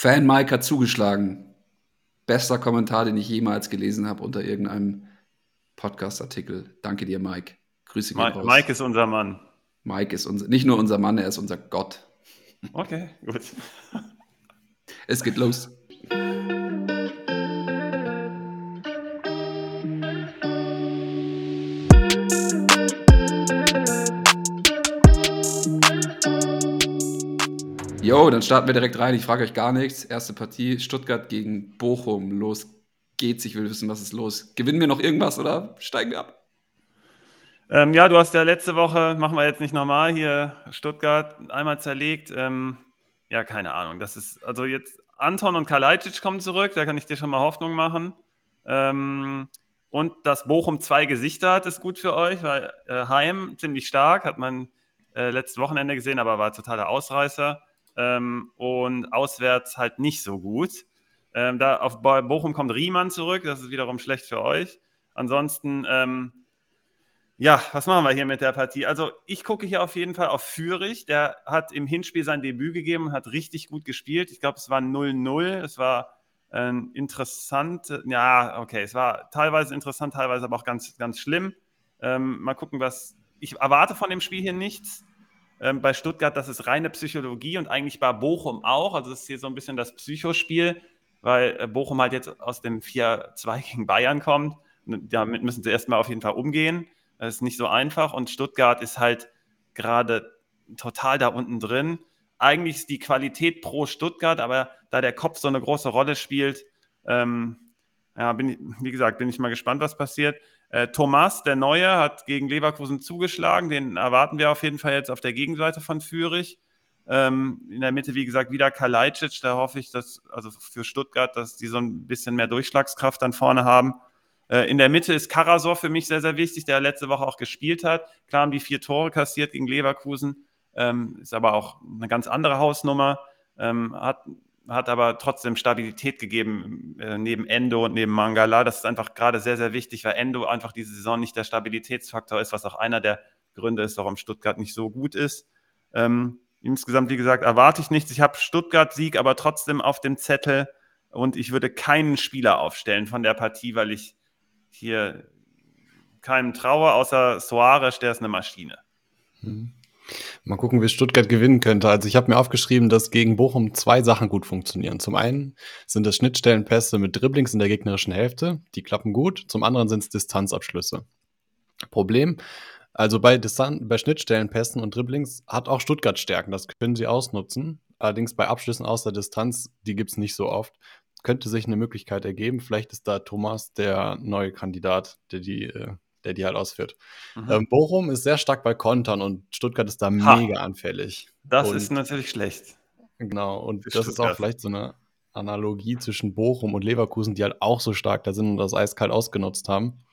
Fan Mike hat zugeschlagen. Bester Kommentar, den ich jemals gelesen habe unter irgendeinem Podcast-Artikel. Danke dir, Mike. Grüße gehen raus. Mike ist unser Mann. Mike ist unser, nicht nur unser Mann, er ist unser Gott. Okay, gut. Es geht los. Jo, dann starten wir direkt rein. Ich frage euch gar nichts. Erste Partie, Stuttgart gegen Bochum. Los geht's. Ich will wissen, was ist los. Gewinnen wir noch irgendwas oder steigen wir ab? Ähm, ja, du hast ja letzte Woche, machen wir jetzt nicht nochmal, hier Stuttgart einmal zerlegt. Ähm, ja, keine Ahnung. Das ist, also jetzt Anton und Kalajdzic kommen zurück, da kann ich dir schon mal Hoffnung machen. Ähm, und dass Bochum zwei Gesichter hat, ist gut für euch, weil äh, Heim ziemlich stark, hat man äh, letztes Wochenende gesehen, aber war totaler Ausreißer ähm, und auswärts halt nicht so gut. Ähm, da auf Bochum kommt Riemann zurück, das ist wiederum schlecht für euch. Ansonsten, ähm, ja, was machen wir hier mit der Partie? Also, ich gucke hier auf jeden Fall auf Fürich. Der hat im Hinspiel sein Debüt gegeben und hat richtig gut gespielt. Ich glaube, es war 0-0. Es war ähm, interessant. Ja, okay, es war teilweise interessant, teilweise aber auch ganz, ganz schlimm. Ähm, mal gucken, was. Ich erwarte von dem Spiel hier nichts. Ähm, bei Stuttgart, das ist reine Psychologie und eigentlich bei Bochum auch. Also das ist hier so ein bisschen das Psychospiel, weil äh, Bochum halt jetzt aus dem 4-2 gegen Bayern kommt. Damit müssen sie erstmal auf jeden Fall umgehen. Das ist nicht so einfach und Stuttgart ist halt gerade total da unten drin. Eigentlich ist die Qualität pro Stuttgart, aber da der Kopf so eine große Rolle spielt, ähm, ja, bin ich, wie gesagt, bin ich mal gespannt, was passiert. Äh, Thomas, der Neue, hat gegen Leverkusen zugeschlagen. Den erwarten wir auf jeden Fall jetzt auf der Gegenseite von Fürich. Ähm, in der Mitte, wie gesagt, wieder Kalajdzic. Da hoffe ich, dass, also für Stuttgart, dass die so ein bisschen mehr Durchschlagskraft dann vorne haben. Äh, in der Mitte ist Karasor für mich sehr, sehr wichtig, der letzte Woche auch gespielt hat. Klar haben die vier Tore kassiert gegen Leverkusen, ähm, ist aber auch eine ganz andere Hausnummer. Ähm, hat hat aber trotzdem Stabilität gegeben äh, neben Endo und neben Mangala. Das ist einfach gerade sehr, sehr wichtig, weil Endo einfach diese Saison nicht der Stabilitätsfaktor ist, was auch einer der Gründe ist, warum Stuttgart nicht so gut ist. Ähm, insgesamt, wie gesagt, erwarte ich nichts. Ich habe Stuttgart-Sieg, aber trotzdem auf dem Zettel und ich würde keinen Spieler aufstellen von der Partie, weil ich hier keinem traue, außer Soares, der ist eine Maschine. Mhm. Mal gucken, wie Stuttgart gewinnen könnte. Also ich habe mir aufgeschrieben, dass gegen Bochum zwei Sachen gut funktionieren. Zum einen sind es Schnittstellenpässe mit Dribblings in der gegnerischen Hälfte, die klappen gut. Zum anderen sind es Distanzabschlüsse. Problem, also bei, Distan bei Schnittstellenpässen und Dribblings hat auch Stuttgart Stärken, das können sie ausnutzen. Allerdings bei Abschlüssen aus der Distanz, die gibt es nicht so oft. Könnte sich eine Möglichkeit ergeben. Vielleicht ist da Thomas der neue Kandidat, der die äh, der die halt ausführt. Mhm. Ähm, Bochum ist sehr stark bei Kontern und Stuttgart ist da ha. mega anfällig. Das und, ist natürlich schlecht. Genau, und das Stuttgart. ist auch vielleicht so eine Analogie zwischen Bochum und Leverkusen, die halt auch so stark da sind und das eiskalt ausgenutzt haben.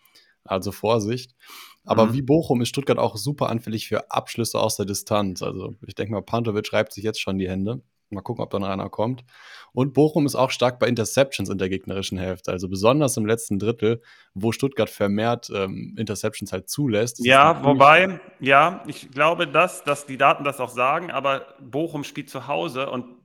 Also Vorsicht. Aber mhm. wie Bochum ist Stuttgart auch super anfällig für Abschlüsse aus der Distanz. Also ich denke mal, Pantovic reibt sich jetzt schon die Hände. Mal gucken, ob da noch einer kommt. Und Bochum ist auch stark bei Interceptions in der gegnerischen Hälfte. Also besonders im letzten Drittel, wo Stuttgart vermehrt ähm, Interceptions halt zulässt. Ja, wobei, ja, ich glaube, dass, dass die Daten das auch sagen, aber Bochum spielt zu Hause und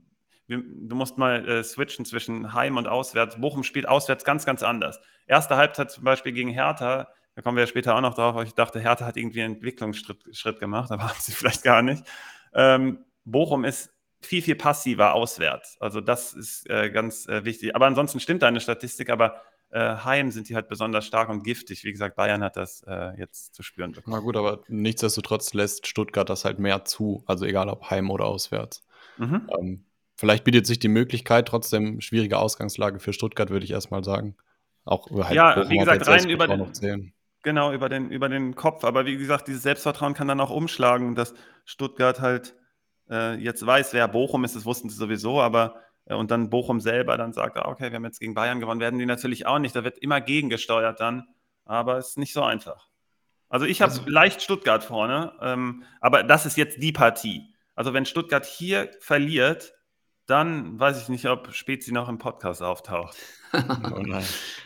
wir, du musst mal äh, switchen zwischen Heim und Auswärts. Bochum spielt auswärts ganz, ganz anders. Erste Halbzeit zum Beispiel gegen Hertha, da kommen wir ja später auch noch drauf, aber ich dachte, Hertha hat irgendwie einen Entwicklungsschritt Schritt gemacht, aber haben sie vielleicht gar nicht. Ähm, Bochum ist viel, viel passiver auswärts. Also das ist äh, ganz äh, wichtig. Aber ansonsten stimmt deine Statistik, aber äh, heim sind die halt besonders stark und giftig. Wie gesagt, Bayern hat das äh, jetzt zu spüren bekommen. Na gut, aber nichtsdestotrotz lässt Stuttgart das halt mehr zu. Also egal ob heim oder auswärts. Mhm. Ähm, vielleicht bietet sich die Möglichkeit, trotzdem schwierige Ausgangslage für Stuttgart, würde ich erstmal sagen. Auch halt ja, wie gesagt, rein über den, Genau, über den, über den Kopf. Aber wie gesagt, dieses Selbstvertrauen kann dann auch umschlagen, dass Stuttgart halt äh, jetzt weiß, wer Bochum ist, das wussten sie sowieso, aber äh, und dann Bochum selber dann sagt, ah, okay, wir haben jetzt gegen Bayern gewonnen, werden die natürlich auch nicht. Da wird immer gegengesteuert dann, aber es ist nicht so einfach. Also ich habe also, leicht Stuttgart vorne, ähm, aber das ist jetzt die Partie. Also wenn Stuttgart hier verliert, dann weiß ich nicht, ob Spezi noch im Podcast auftaucht. oh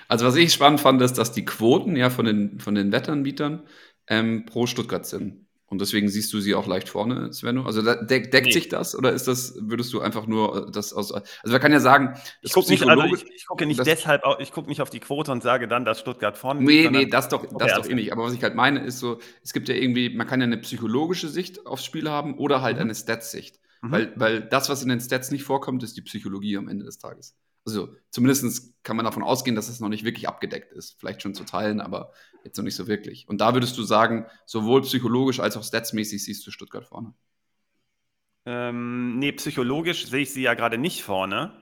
also was ich spannend fand, ist, dass die Quoten ja von den, von den Wettanbietern ähm, pro Stuttgart sind. Und deswegen siehst du sie auch leicht vorne, Svenno. Also deck, deckt Nee. sich das oder ist das, würdest du einfach nur äh, das aus. Also man kann ja sagen, Ich gucke nicht, also ich, ich gucke nicht deshalb, ich gucke nicht auf die Quote und sage dann, dass Stuttgart vorne Nee, liegt, nee, das doch, das doch eh nicht. Aber was ich halt meine, ist so, es gibt ja irgendwie, man kann ja eine psychologische Sicht aufs Spiel haben oder halt Mhm. eine Stats-Sicht. Mhm. Weil, weil das, was in den Stats nicht vorkommt, ist die Psychologie am Ende des Tages. Also zumindest kann man davon ausgehen, dass es noch nicht wirklich abgedeckt ist. Vielleicht schon zu teilen, aber jetzt noch nicht so wirklich. Und da würdest du sagen, sowohl psychologisch als auch statsmäßig siehst du Stuttgart vorne. Ähm, nee, psychologisch sehe ich sie ja gerade nicht vorne.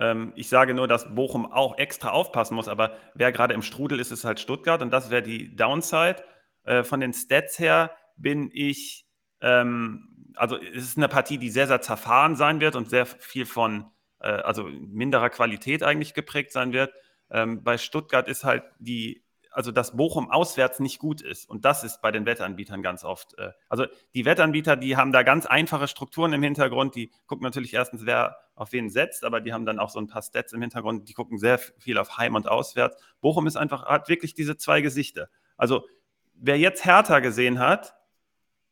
Ähm, ich sage nur, dass Bochum auch extra aufpassen muss, aber wer gerade im Strudel ist, ist halt Stuttgart und das wäre die Downside. Äh, von den Stats her bin ich, ähm, also es ist eine Partie, die sehr, sehr zerfahren sein wird und sehr viel von, äh, also minderer Qualität eigentlich geprägt sein wird. Ähm, bei Stuttgart ist halt die, also dass Bochum auswärts nicht gut ist. Und das ist bei den Wettanbietern ganz oft. Äh, also die Wettanbieter, die haben da ganz einfache Strukturen im Hintergrund. Die gucken natürlich erstens, wer auf wen setzt, aber die haben dann auch so ein paar Stats im Hintergrund. Die gucken sehr viel auf Heim und Auswärts. Bochum ist einfach, hat wirklich diese zwei Gesichter. Also wer jetzt Hertha gesehen hat,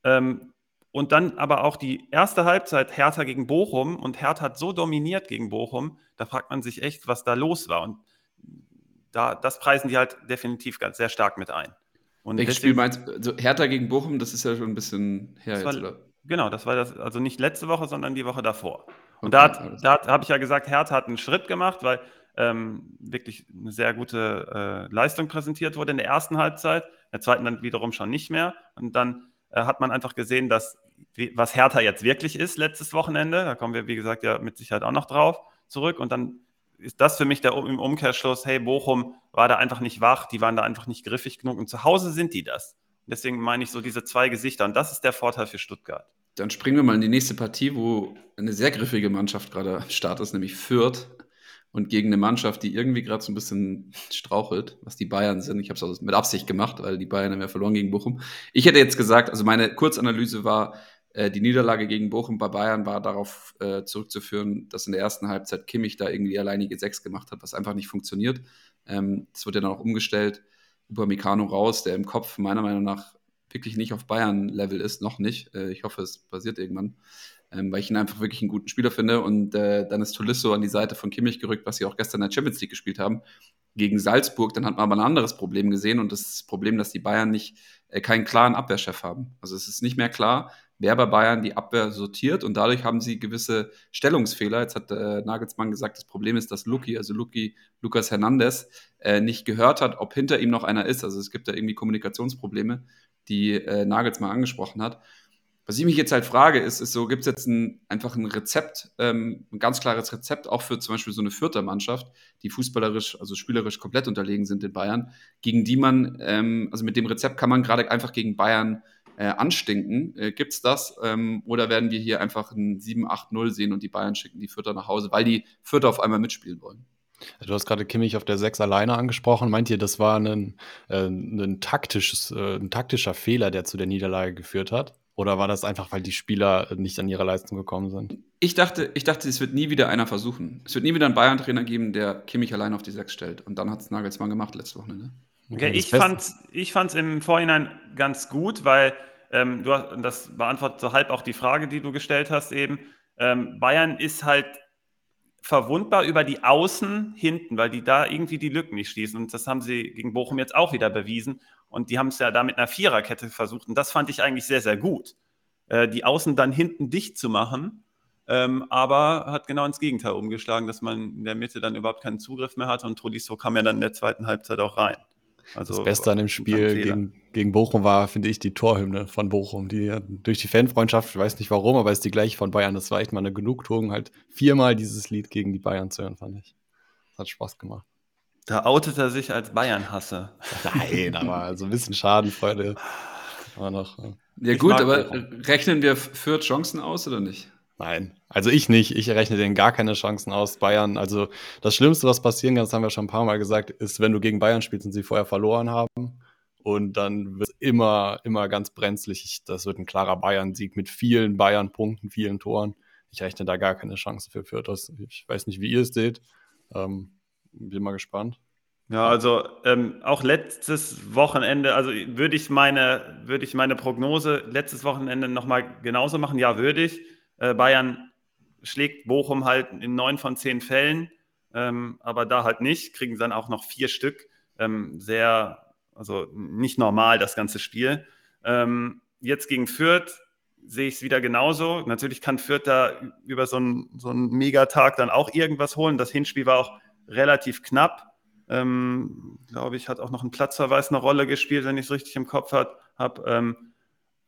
ähm, und dann aber auch die erste Halbzeit Hertha gegen Bochum und Hertha hat so dominiert gegen Bochum, da fragt man sich echt, was da los war. Und da, das preisen die halt definitiv ganz sehr stark mit ein. Und Welches Spiel meinst du? Also Hertha gegen Bochum, das ist ja schon ein bisschen her Das war- jetzt, oder? Genau, das war das, also nicht letzte Woche, sondern die Woche davor. Und Okay, da, da habe ich ja gesagt, Hertha hat einen Schritt gemacht, weil ähm, wirklich eine sehr gute äh, Leistung präsentiert wurde in der ersten Halbzeit, in der zweiten dann wiederum schon nicht mehr. Und dann äh, hat man einfach gesehen, dass was Hertha jetzt wirklich ist letztes Wochenende, da kommen wir, wie gesagt, ja mit Sicherheit auch noch drauf zurück. Und dann ist das für mich der im Umkehrschluss, hey, Bochum war da einfach nicht wach, die waren da einfach nicht griffig genug und zu Hause sind die das. Deswegen meine ich so diese zwei Gesichter und das ist der Vorteil für Stuttgart. Dann springen wir mal in die nächste Partie, wo eine sehr griffige Mannschaft gerade am Start ist, nämlich Fürth. Und gegen eine Mannschaft, die irgendwie gerade so ein bisschen strauchelt, was die Bayern sind. Ich habe es auch mit Absicht gemacht, weil die Bayern haben ja verloren gegen Bochum. Ich hätte jetzt gesagt, also meine Kurzanalyse war, äh, die Niederlage gegen Bochum bei Bayern war darauf äh, zurückzuführen, dass in der ersten Halbzeit Kimmich da irgendwie alleinige Sechs gemacht hat, was einfach nicht funktioniert. Ähm, das wird ja dann auch umgestellt. Über Mikano raus, der im Kopf meiner Meinung nach wirklich nicht auf Bayern-Level ist, noch nicht. Äh, ich hoffe, es passiert irgendwann, ähm, weil ich ihn einfach wirklich einen guten Spieler finde. Und äh, dann ist Tolisso an die Seite von Kimmich gerückt, was sie auch gestern in der Champions League gespielt haben, gegen Salzburg. Dann hat man aber ein anderes Problem gesehen und das das Problem, dass die Bayern nicht äh, keinen klaren Abwehrchef haben. Also es ist nicht mehr klar, wer bei Bayern die Abwehr sortiert und dadurch haben sie gewisse Stellungsfehler. Jetzt hat äh, Nagelsmann gesagt, das Problem ist, dass Luki, also Luki, Lukas Hernandez, äh, nicht gehört hat, ob hinter ihm noch einer ist. Also es gibt da irgendwie Kommunikationsprobleme, die äh, Nagelsmann angesprochen hat. Was ich mich jetzt halt frage, ist, ist so, gibt es jetzt ein, einfach ein Rezept, ähm, ein ganz klares Rezept, auch für zum Beispiel so eine vierte Mannschaft, die fußballerisch, also spielerisch komplett unterlegen sind in Bayern, gegen die man, ähm, also mit dem Rezept kann man gerade einfach gegen Bayern äh, anstinken. Äh, Gibt es das? Ähm, oder werden wir hier einfach ein 7-8-0 sehen und die Bayern schicken die Vierter nach Hause, weil die Vierter auf einmal mitspielen wollen? Du hast gerade Kimmich auf der 6 alleine angesprochen. Meint ihr, das war ein, äh, ein, taktisches, äh, ein taktischer Fehler, der zu der Niederlage geführt hat? Oder war das einfach, weil die Spieler nicht an ihre Leistung gekommen sind? Ich dachte, ich dachte, es wird nie wieder einer versuchen. Es wird nie wieder einen Bayern-Trainer geben, der Kimmich allein auf die Sechs stellt. Und dann hat es Nagelsmann gemacht letzte Woche. Ne? Okay, ich fand ich fand's im Vorhinein ganz gut, weil ähm, du hast, das beantwortet so halb auch die Frage, die du gestellt hast eben. Ähm, Bayern ist halt verwundbar über die Außen hinten, weil die da irgendwie die Lücken nicht schließen. Und das haben sie gegen Bochum jetzt auch wieder bewiesen. Und die haben es ja da mit einer Viererkette versucht. Und das fand ich eigentlich sehr, sehr gut. Äh, die Außen dann hinten dicht zu machen. Ähm, aber hat genau ins Gegenteil umgeschlagen, dass man in der Mitte dann überhaupt keinen Zugriff mehr hatte. Und Tolisso kam ja dann in der zweiten Halbzeit auch rein. Also, Das Beste an dem Spiel gegen, gegen Bochum war, finde ich, die Torhymne von Bochum. Die durch die Fanfreundschaft, ich weiß nicht warum, aber ist die gleiche von Bayern. Das war echt mal eine Genugtuung, halt viermal dieses Lied gegen die Bayern zu hören, fand ich. Das hat Spaß gemacht. Da outet er sich als Bayern-Hasser. Nein, aber so ein bisschen Schadenfreude war noch. Ja, gut, aber Bochum. rechnen wir Fürth Chancen aus oder nicht? Nein, also ich nicht. Ich rechne denen gar keine Chancen aus. Bayern, also das Schlimmste, was passieren kann, das haben wir schon ein paar Mal gesagt, ist, wenn du gegen Bayern spielst und sie vorher verloren haben. Und dann wird es immer, immer ganz brenzlig. Das wird ein klarer Bayern-Sieg mit vielen Bayern-Punkten, vielen Toren. Ich rechne da gar keine Chance für Fürth. Ich weiß nicht, wie ihr es seht. Ähm, bin mal gespannt. Ja, also ähm, auch letztes Wochenende, also würde ich meine, würde ich meine Prognose letztes Wochenende nochmal genauso machen? Ja, würde ich. Äh, Bayern schlägt Bochum halt in neun von zehn Fällen, ähm, aber da halt nicht, kriegen dann auch noch vier Stück. Ähm, sehr, also nicht normal das ganze Spiel. Ähm, jetzt gegen Fürth sehe ich es wieder genauso. Natürlich kann Fürth da über so einen, so einen Megatag dann auch irgendwas holen. Das Hinspiel war auch relativ knapp. Ähm, Glaube ich, hat auch noch ein Platzverweis eine Rolle gespielt, wenn ich es richtig im Kopf habe. Ähm,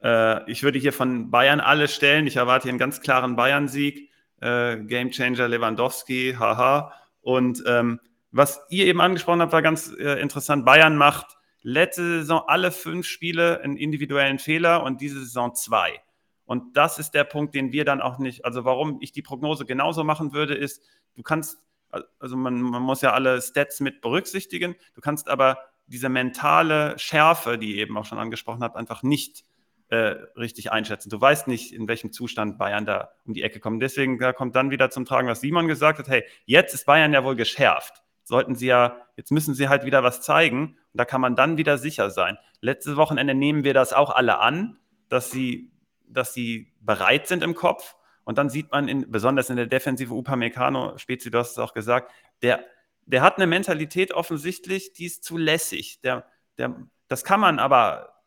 äh, ich würde hier von Bayern alle stellen. Ich erwarte hier einen ganz klaren Bayern-Sieg. Äh, Gamechanger Lewandowski, haha. Und ähm, was ihr eben angesprochen habt, war ganz äh, interessant. Bayern macht letzte Saison alle fünf Spiele einen individuellen Fehler und diese Saison zwei. Und das ist der Punkt, den wir dann auch nicht, also warum ich die Prognose genauso machen würde, ist, du kannst also man, man muss ja alle Stats mit berücksichtigen. Du kannst aber diese mentale Schärfe, die ihr eben auch schon angesprochen habt, einfach nicht äh, richtig einschätzen. Du weißt nicht, in welchem Zustand Bayern da um die Ecke kommt. Deswegen da kommt dann wieder zum Tragen, was Simon gesagt hat. Hey, jetzt ist Bayern ja wohl geschärft. Sollten sie ja, jetzt müssen sie halt wieder was zeigen. Und da kann man dann wieder sicher sein. Letztes Wochenende nehmen wir das auch alle an, dass sie, dass sie bereit sind im Kopf. Und dann sieht man, in, besonders in der Defensive Upamecano, Spezi, du hast es auch gesagt, der, der hat eine Mentalität offensichtlich, die ist zu lässig. Der, der, das kann man aber,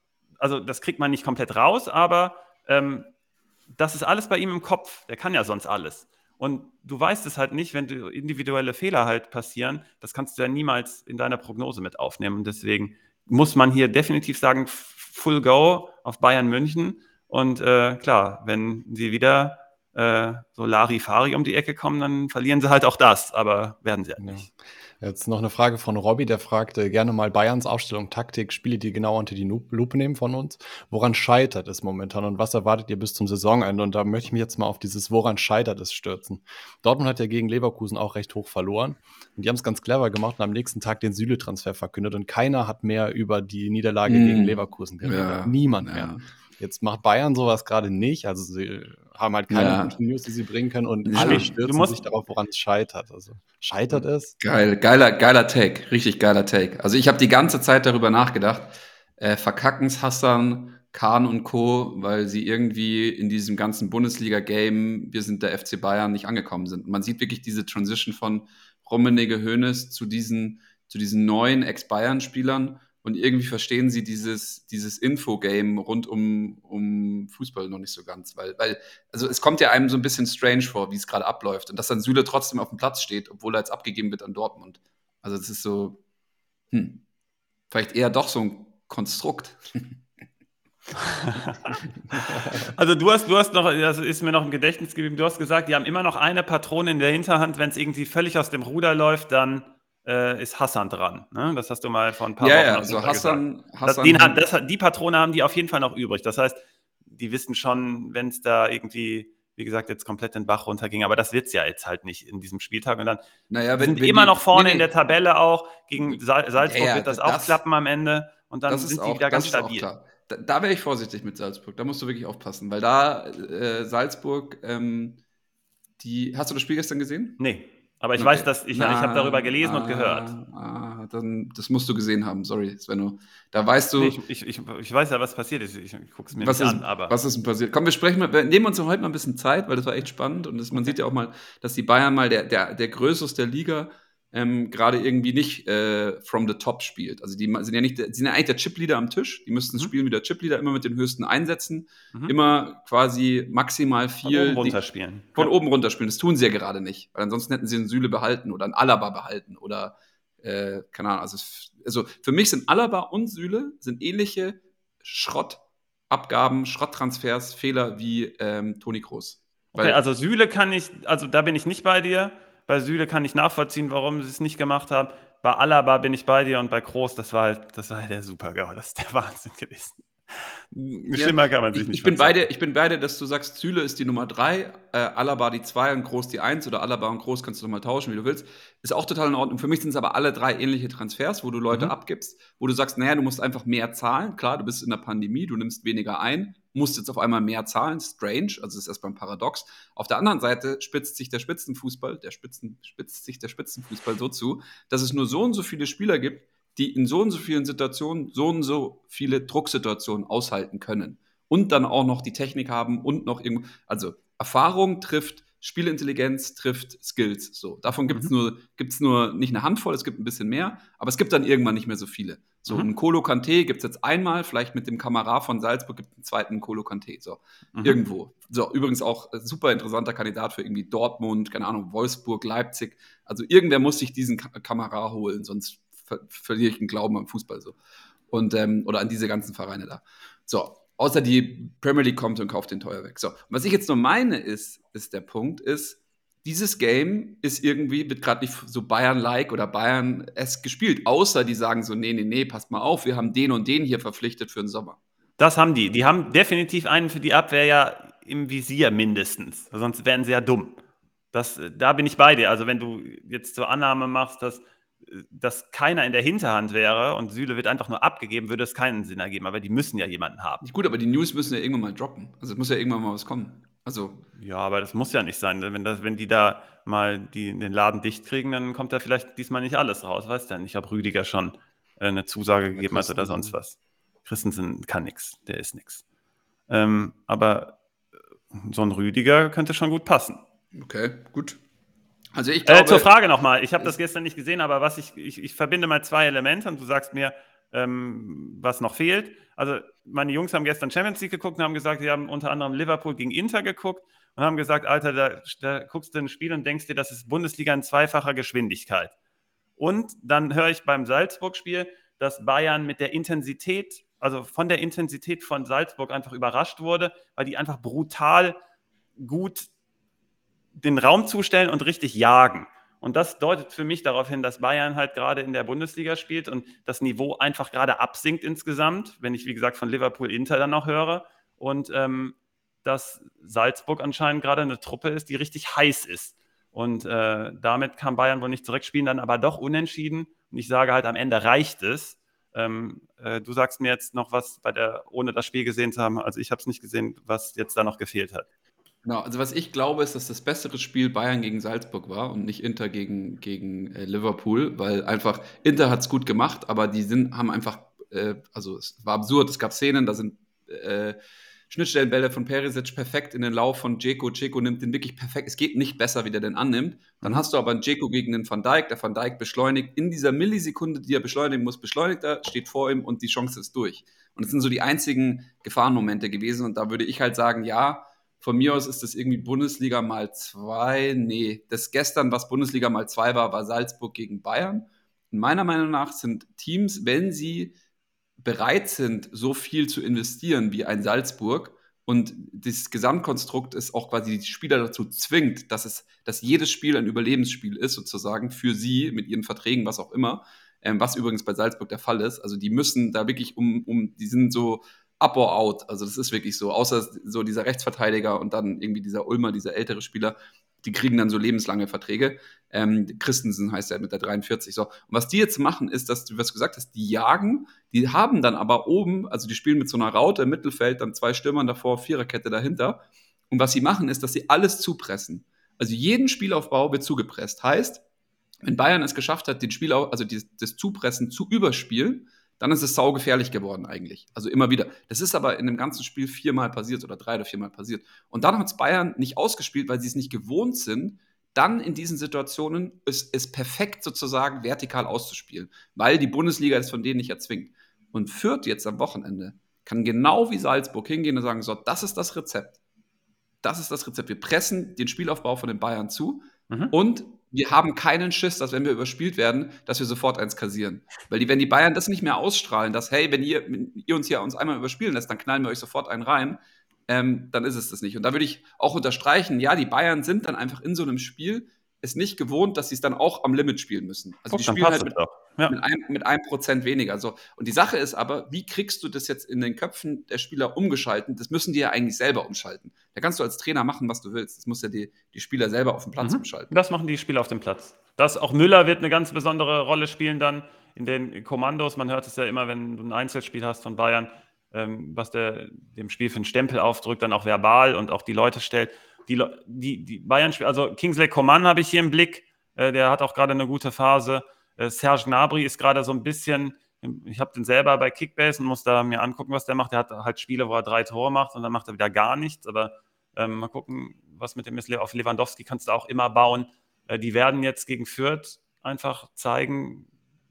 also das kriegt man nicht komplett raus, aber ähm, das ist alles bei ihm im Kopf. Der kann ja sonst alles. Und du weißt es halt nicht, wenn du individuelle Fehler halt passieren, das kannst du ja niemals in deiner Prognose mit aufnehmen. Und deswegen muss man hier definitiv sagen, Full Go auf Bayern München. Und äh, klar, wenn sie wieder äh, so Larifari um die Ecke kommen, dann verlieren sie halt auch das, aber werden sie halt nicht. Jetzt noch eine Frage von Robby, der fragte gerne mal Bayerns Aufstellung, Taktik, Spiele, die genau unter die Lupe nehmen von uns. Woran scheitert es momentan und was erwartet ihr bis zum Saisonende? Und da möchte ich mich jetzt mal auf dieses Woran scheitert es stürzen. Dortmund hat ja gegen Leverkusen auch recht hoch verloren. Und die haben es ganz clever gemacht und am nächsten Tag den Süle-Transfer verkündet. Und keiner hat mehr über die Niederlage mm. gegen Leverkusen geredet. Ja. Niemand mehr. Ja. Jetzt macht Bayern sowas gerade nicht. Also sie haben halt keine ja. guten News, die sie bringen können und alle stürzen sich darauf, woran es scheitert. Also scheitert es? Geil, geiler, geiler Take, richtig geiler Take. Also ich habe die ganze Zeit darüber nachgedacht. Äh, verkacken's Hassan, Kahn und Co., weil sie irgendwie in diesem ganzen Bundesliga-Game, wir sind der FC Bayern, nicht angekommen sind. Man sieht wirklich diese Transition von Rummenigge Hoeneß zu diesen, zu diesen neuen Ex-Bayern-Spielern und irgendwie verstehen sie dieses, dieses Infogame rund um, um Fußball noch nicht so ganz, weil, weil, also es kommt ja einem so ein bisschen strange vor, wie es gerade abläuft und dass dann Süle trotzdem auf dem Platz steht, obwohl er jetzt abgegeben wird an Dortmund. Also es ist so, hm, vielleicht eher doch so ein Konstrukt. also du hast, du hast noch, das ist mir noch im Gedächtnis geblieben, du hast gesagt, die haben immer noch eine Patrone in der Hinterhand, wenn es irgendwie völlig aus dem Ruder läuft, dann äh, ist Hassan dran. Ne? Das hast du mal vor ein paar ja, Wochen ja, also Hassan, Hassan das, den, das, die Patrone haben die auf jeden Fall noch übrig. Das heißt, die wissen schon, wenn es da irgendwie, wie gesagt, jetzt komplett den Bach runterging, aber das wird es ja jetzt halt nicht in diesem Spieltag. Und dann naja, wenn, sind wenn immer die, noch vorne nee, in der Tabelle auch. Gegen Salzburg ja, wird das, das, auch klappen am Ende und dann sind die wieder ganz stabil. Da, da wäre ich vorsichtig mit Salzburg. Da musst du wirklich aufpassen, weil da äh, Salzburg, ähm, die. Hast du das Spiel gestern gesehen? Nee. Aber ich okay. weiß, dass ich, ich habe darüber gelesen ah, und gehört. Ah, dann, das musst du gesehen haben, sorry, Svenno. Da weißt du. Nee, ich, ich, ich, weiß ja, was passiert ist. Ich, ich gucke es mir was nicht ist, an. Aber was ist denn passiert? Komm, wir sprechen mal, wir nehmen uns heute mal ein bisschen Zeit, weil das war echt spannend. Und das, man sieht ja auch mal, dass die Bayern mal der, der, der Größte aus der Liga ähm, gerade irgendwie nicht äh, from the top spielt. Also die sind ja nicht, die sind ja eigentlich der Chipleader am Tisch. Die müssten mhm. spielen wie der Chipleader, immer mit den höchsten Einsätzen, mhm. immer quasi maximal viel. Von oben runterspielen. Die, von ja. oben runterspielen. Das tun sie ja gerade nicht, weil ansonsten hätten sie einen Süle behalten oder einen Alaba behalten oder äh, keine Ahnung. Also, also für mich sind Alaba und Süle sind ähnliche Schrottabgaben, Schrotttransfers, Fehler wie ähm, Toni Kroos. Okay, also Süle kann ich, also da bin ich nicht bei dir. Bei Süle kann ich nachvollziehen, warum sie es nicht gemacht haben. Bei Alaba bin ich bei dir und bei Groß, das war halt, das war halt der Super-GAU. Das ist der Wahnsinn gewesen. Schlimmer kann man sich ich, nicht ich bin, beide, ich bin beide, dass du sagst, Süle ist die Nummer 3, äh, Alaba die 2 und Groß die 1 oder Alaba und Groß kannst du nochmal tauschen, wie du willst. Ist auch total in Ordnung. Für mich sind es aber alle drei ähnliche Transfers, wo du Leute mhm. abgibst, wo du sagst, naja, du musst einfach mehr zahlen. Klar, du bist in der Pandemie, du nimmst weniger ein, musst jetzt auf einmal mehr zahlen. Strange, also ist erstmal ein Paradox. Auf der anderen Seite spitzt sich der Spitzenfußball, der Spitzen, spitzt sich der Spitzenfußball so zu, dass es nur so und so viele Spieler gibt, die in so und so vielen Situationen so und so viele Drucksituationen aushalten können. Und dann auch noch die Technik haben und noch irgendwo, also Erfahrung trifft Spielintelligenz trifft Skills. So, davon gibt es mhm. nur, gibt's nur nicht eine Handvoll, es gibt ein bisschen mehr, aber es gibt dann irgendwann nicht mehr so viele. So, mhm. ein Kolo Kante gibt es jetzt einmal, vielleicht mit dem Kamera von Salzburg gibt es einen zweiten Kolo Kante. So, mhm. irgendwo. So, übrigens auch super interessanter Kandidat für irgendwie Dortmund, keine Ahnung, Wolfsburg, Leipzig. Also irgendwer muss sich diesen Kamera holen, sonst ver verliere ich den Glauben am Fußball so. Und, ähm, oder an diese ganzen Vereine da. So, außer die Premier League kommt und kauft den teuer weg. So, was ich jetzt nur meine ist, ist der Punkt, ist, dieses Game ist irgendwie, wird gerade nicht so Bayern-like oder Bayern-esque gespielt, außer die sagen so, nee, nee, nee, passt mal auf, wir haben den und den hier verpflichtet für den Sommer. Das haben die. Die haben definitiv einen für die Abwehr ja im Visier mindestens. Sonst wären sie ja dumm. Das, da bin ich bei dir. Also wenn du jetzt zur Annahme machst, dass dass keiner in der Hinterhand wäre und Süle wird einfach nur abgegeben, würde es keinen Sinn ergeben. Aber die müssen ja jemanden haben. Gut, aber die News müssen ja irgendwann mal droppen. Also es muss ja irgendwann mal was kommen. Also. Ja, aber das muss ja nicht sein. Wenn, das, wenn die da mal die, den Laden dicht kriegen, dann kommt da vielleicht diesmal nicht alles raus. Weißt du nicht, ob Rüdiger schon äh, eine Zusage gegeben hat oder sonst was. Christensen kann nichts, der ist nichts. Ähm, aber so ein Rüdiger könnte schon gut passen. Okay, gut. Also ich glaube, äh, zur Frage nochmal. Ich habe das gestern nicht gesehen, aber was ich, ich, ich verbinde mal zwei Elemente und du sagst mir, ähm, was noch fehlt. Also meine Jungs haben gestern Champions League geguckt und haben gesagt, sie haben unter anderem Liverpool gegen Inter geguckt und haben gesagt, Alter, da, da guckst du ein Spiel und denkst dir, das ist Bundesliga in zweifacher Geschwindigkeit. Und dann höre ich beim Salzburg-Spiel, dass Bayern mit der Intensität, also von der Intensität von Salzburg einfach überrascht wurde, weil die einfach brutal gut den Raum zustellen und richtig jagen. Und das deutet für mich darauf hin, dass Bayern halt gerade in der Bundesliga spielt und das Niveau einfach gerade absinkt insgesamt, wenn ich, wie gesagt, von Liverpool Inter dann noch höre. Und ähm, dass Salzburg anscheinend gerade eine Truppe ist, die richtig heiß ist. Und äh, damit kann Bayern wohl nicht zurückspielen, dann aber doch unentschieden. Und ich sage halt, am Ende reicht es. Ähm, äh, du sagst mir jetzt noch was bei der, ohne das Spiel gesehen zu haben, also ich habe es nicht gesehen, was jetzt da noch gefehlt hat. Genau, also was ich glaube, ist, dass das bessere Spiel Bayern gegen Salzburg war und nicht Inter gegen, gegen äh, Liverpool, weil einfach Inter hat es gut gemacht, aber die sind, haben einfach, äh, also es war absurd, es gab Szenen, da sind äh, Schnittstellenbälle von Perisic perfekt in den Lauf von Dzeko. Dzeko nimmt den wirklich perfekt. Es geht nicht besser, wie der den annimmt. Dann hast du aber einen Dzeko gegen den Van Dijk. Der Van Dijk beschleunigt. In dieser Millisekunde, die er beschleunigen muss, beschleunigt er, steht vor ihm und die Chance ist durch. Und das sind so die einzigen Gefahrenmomente gewesen. Und da würde ich halt sagen, ja, von mir aus ist das irgendwie Bundesliga mal zwei. Nee, das gestern, was Bundesliga mal zwei war, war Salzburg gegen Bayern. Und meiner Meinung nach sind Teams, wenn sie bereit sind, so viel zu investieren wie ein Salzburg und das Gesamtkonstrukt ist auch quasi die Spieler dazu zwingt, dass es, dass jedes Spiel ein Überlebensspiel ist, sozusagen, für sie mit ihren Verträgen, was auch immer, ähm, was übrigens bei Salzburg der Fall ist. Also die müssen da wirklich um, um, die sind so up or out. Also das ist wirklich so. Außer so dieser Rechtsverteidiger und dann irgendwie dieser Ulmer, dieser ältere Spieler, die kriegen dann so lebenslange Verträge. Ähm, Christensen heißt er mit der 43. So. Und was die jetzt machen, ist, dass du was gesagt hast, die jagen, die haben dann aber oben, also die spielen mit so einer Raute im Mittelfeld, dann zwei Stürmern davor, Viererkette dahinter. Und was sie machen, ist, dass sie alles zupressen. Also jeden Spielaufbau wird zugepresst. Heißt, wenn Bayern es geschafft hat, den Spielauf, also das Zupressen zu überspielen, dann ist es saugefährlich geworden eigentlich. Also immer wieder. Das ist aber in dem ganzen Spiel viermal passiert oder drei oder viermal passiert. Und dann hat es Bayern nicht ausgespielt, weil sie es nicht gewohnt sind, dann in diesen Situationen es, es perfekt sozusagen vertikal auszuspielen, weil die Bundesliga es von denen nicht erzwingt. Und Fürth jetzt am Wochenende kann genau wie Salzburg hingehen und sagen, so, das ist das Rezept. Das ist das Rezept. Wir pressen den Spielaufbau von den Bayern zu mhm. und wir haben keinen Schiss, dass wenn wir überspielt werden, dass wir sofort eins kassieren. Weil die, wenn die Bayern das nicht mehr ausstrahlen, dass, hey, wenn ihr, wenn ihr uns hier uns einmal überspielen lässt, dann knallen wir euch sofort einen rein, ähm, dann ist es das nicht. Und da würde ich auch unterstreichen, ja, die Bayern sind dann einfach in so einem Spiel es nicht gewohnt, dass sie es dann auch am Limit spielen müssen. Also Guck, die spielen halt mit, ja. mit, einem, mit einem Prozent weniger. So. Und die Sache ist aber, wie kriegst du das jetzt in den Köpfen der Spieler umgeschalten? Das müssen die ja eigentlich selber umschalten. Da kannst du als Trainer machen, was du willst. Das muss ja die, die Spieler selber auf dem Platz mhm. umschalten. Das machen die Spieler auf dem Platz. Das, auch Müller wird eine ganz besondere Rolle spielen dann in den Kommandos. Man hört es ja immer, wenn du ein Einzelspiel hast von Bayern, ähm, was der dem Spiel für einen Stempel aufdrückt, dann auch verbal und auch die Leute stellt. Die, die, die Bayern, also Kingsley Coman habe ich hier im Blick, äh, der hat auch gerade eine gute Phase. Äh, Serge Gnabry ist gerade so ein bisschen, ich habe den selber bei Kickbase und muss da mir angucken, was der macht. Der hat halt Spiele, wo er drei Tore macht und dann macht er wieder gar nichts. Aber ähm, mal gucken, was mit dem ist. Auf Lewandowski kannst du auch immer bauen. Äh, die werden jetzt gegen Fürth einfach zeigen,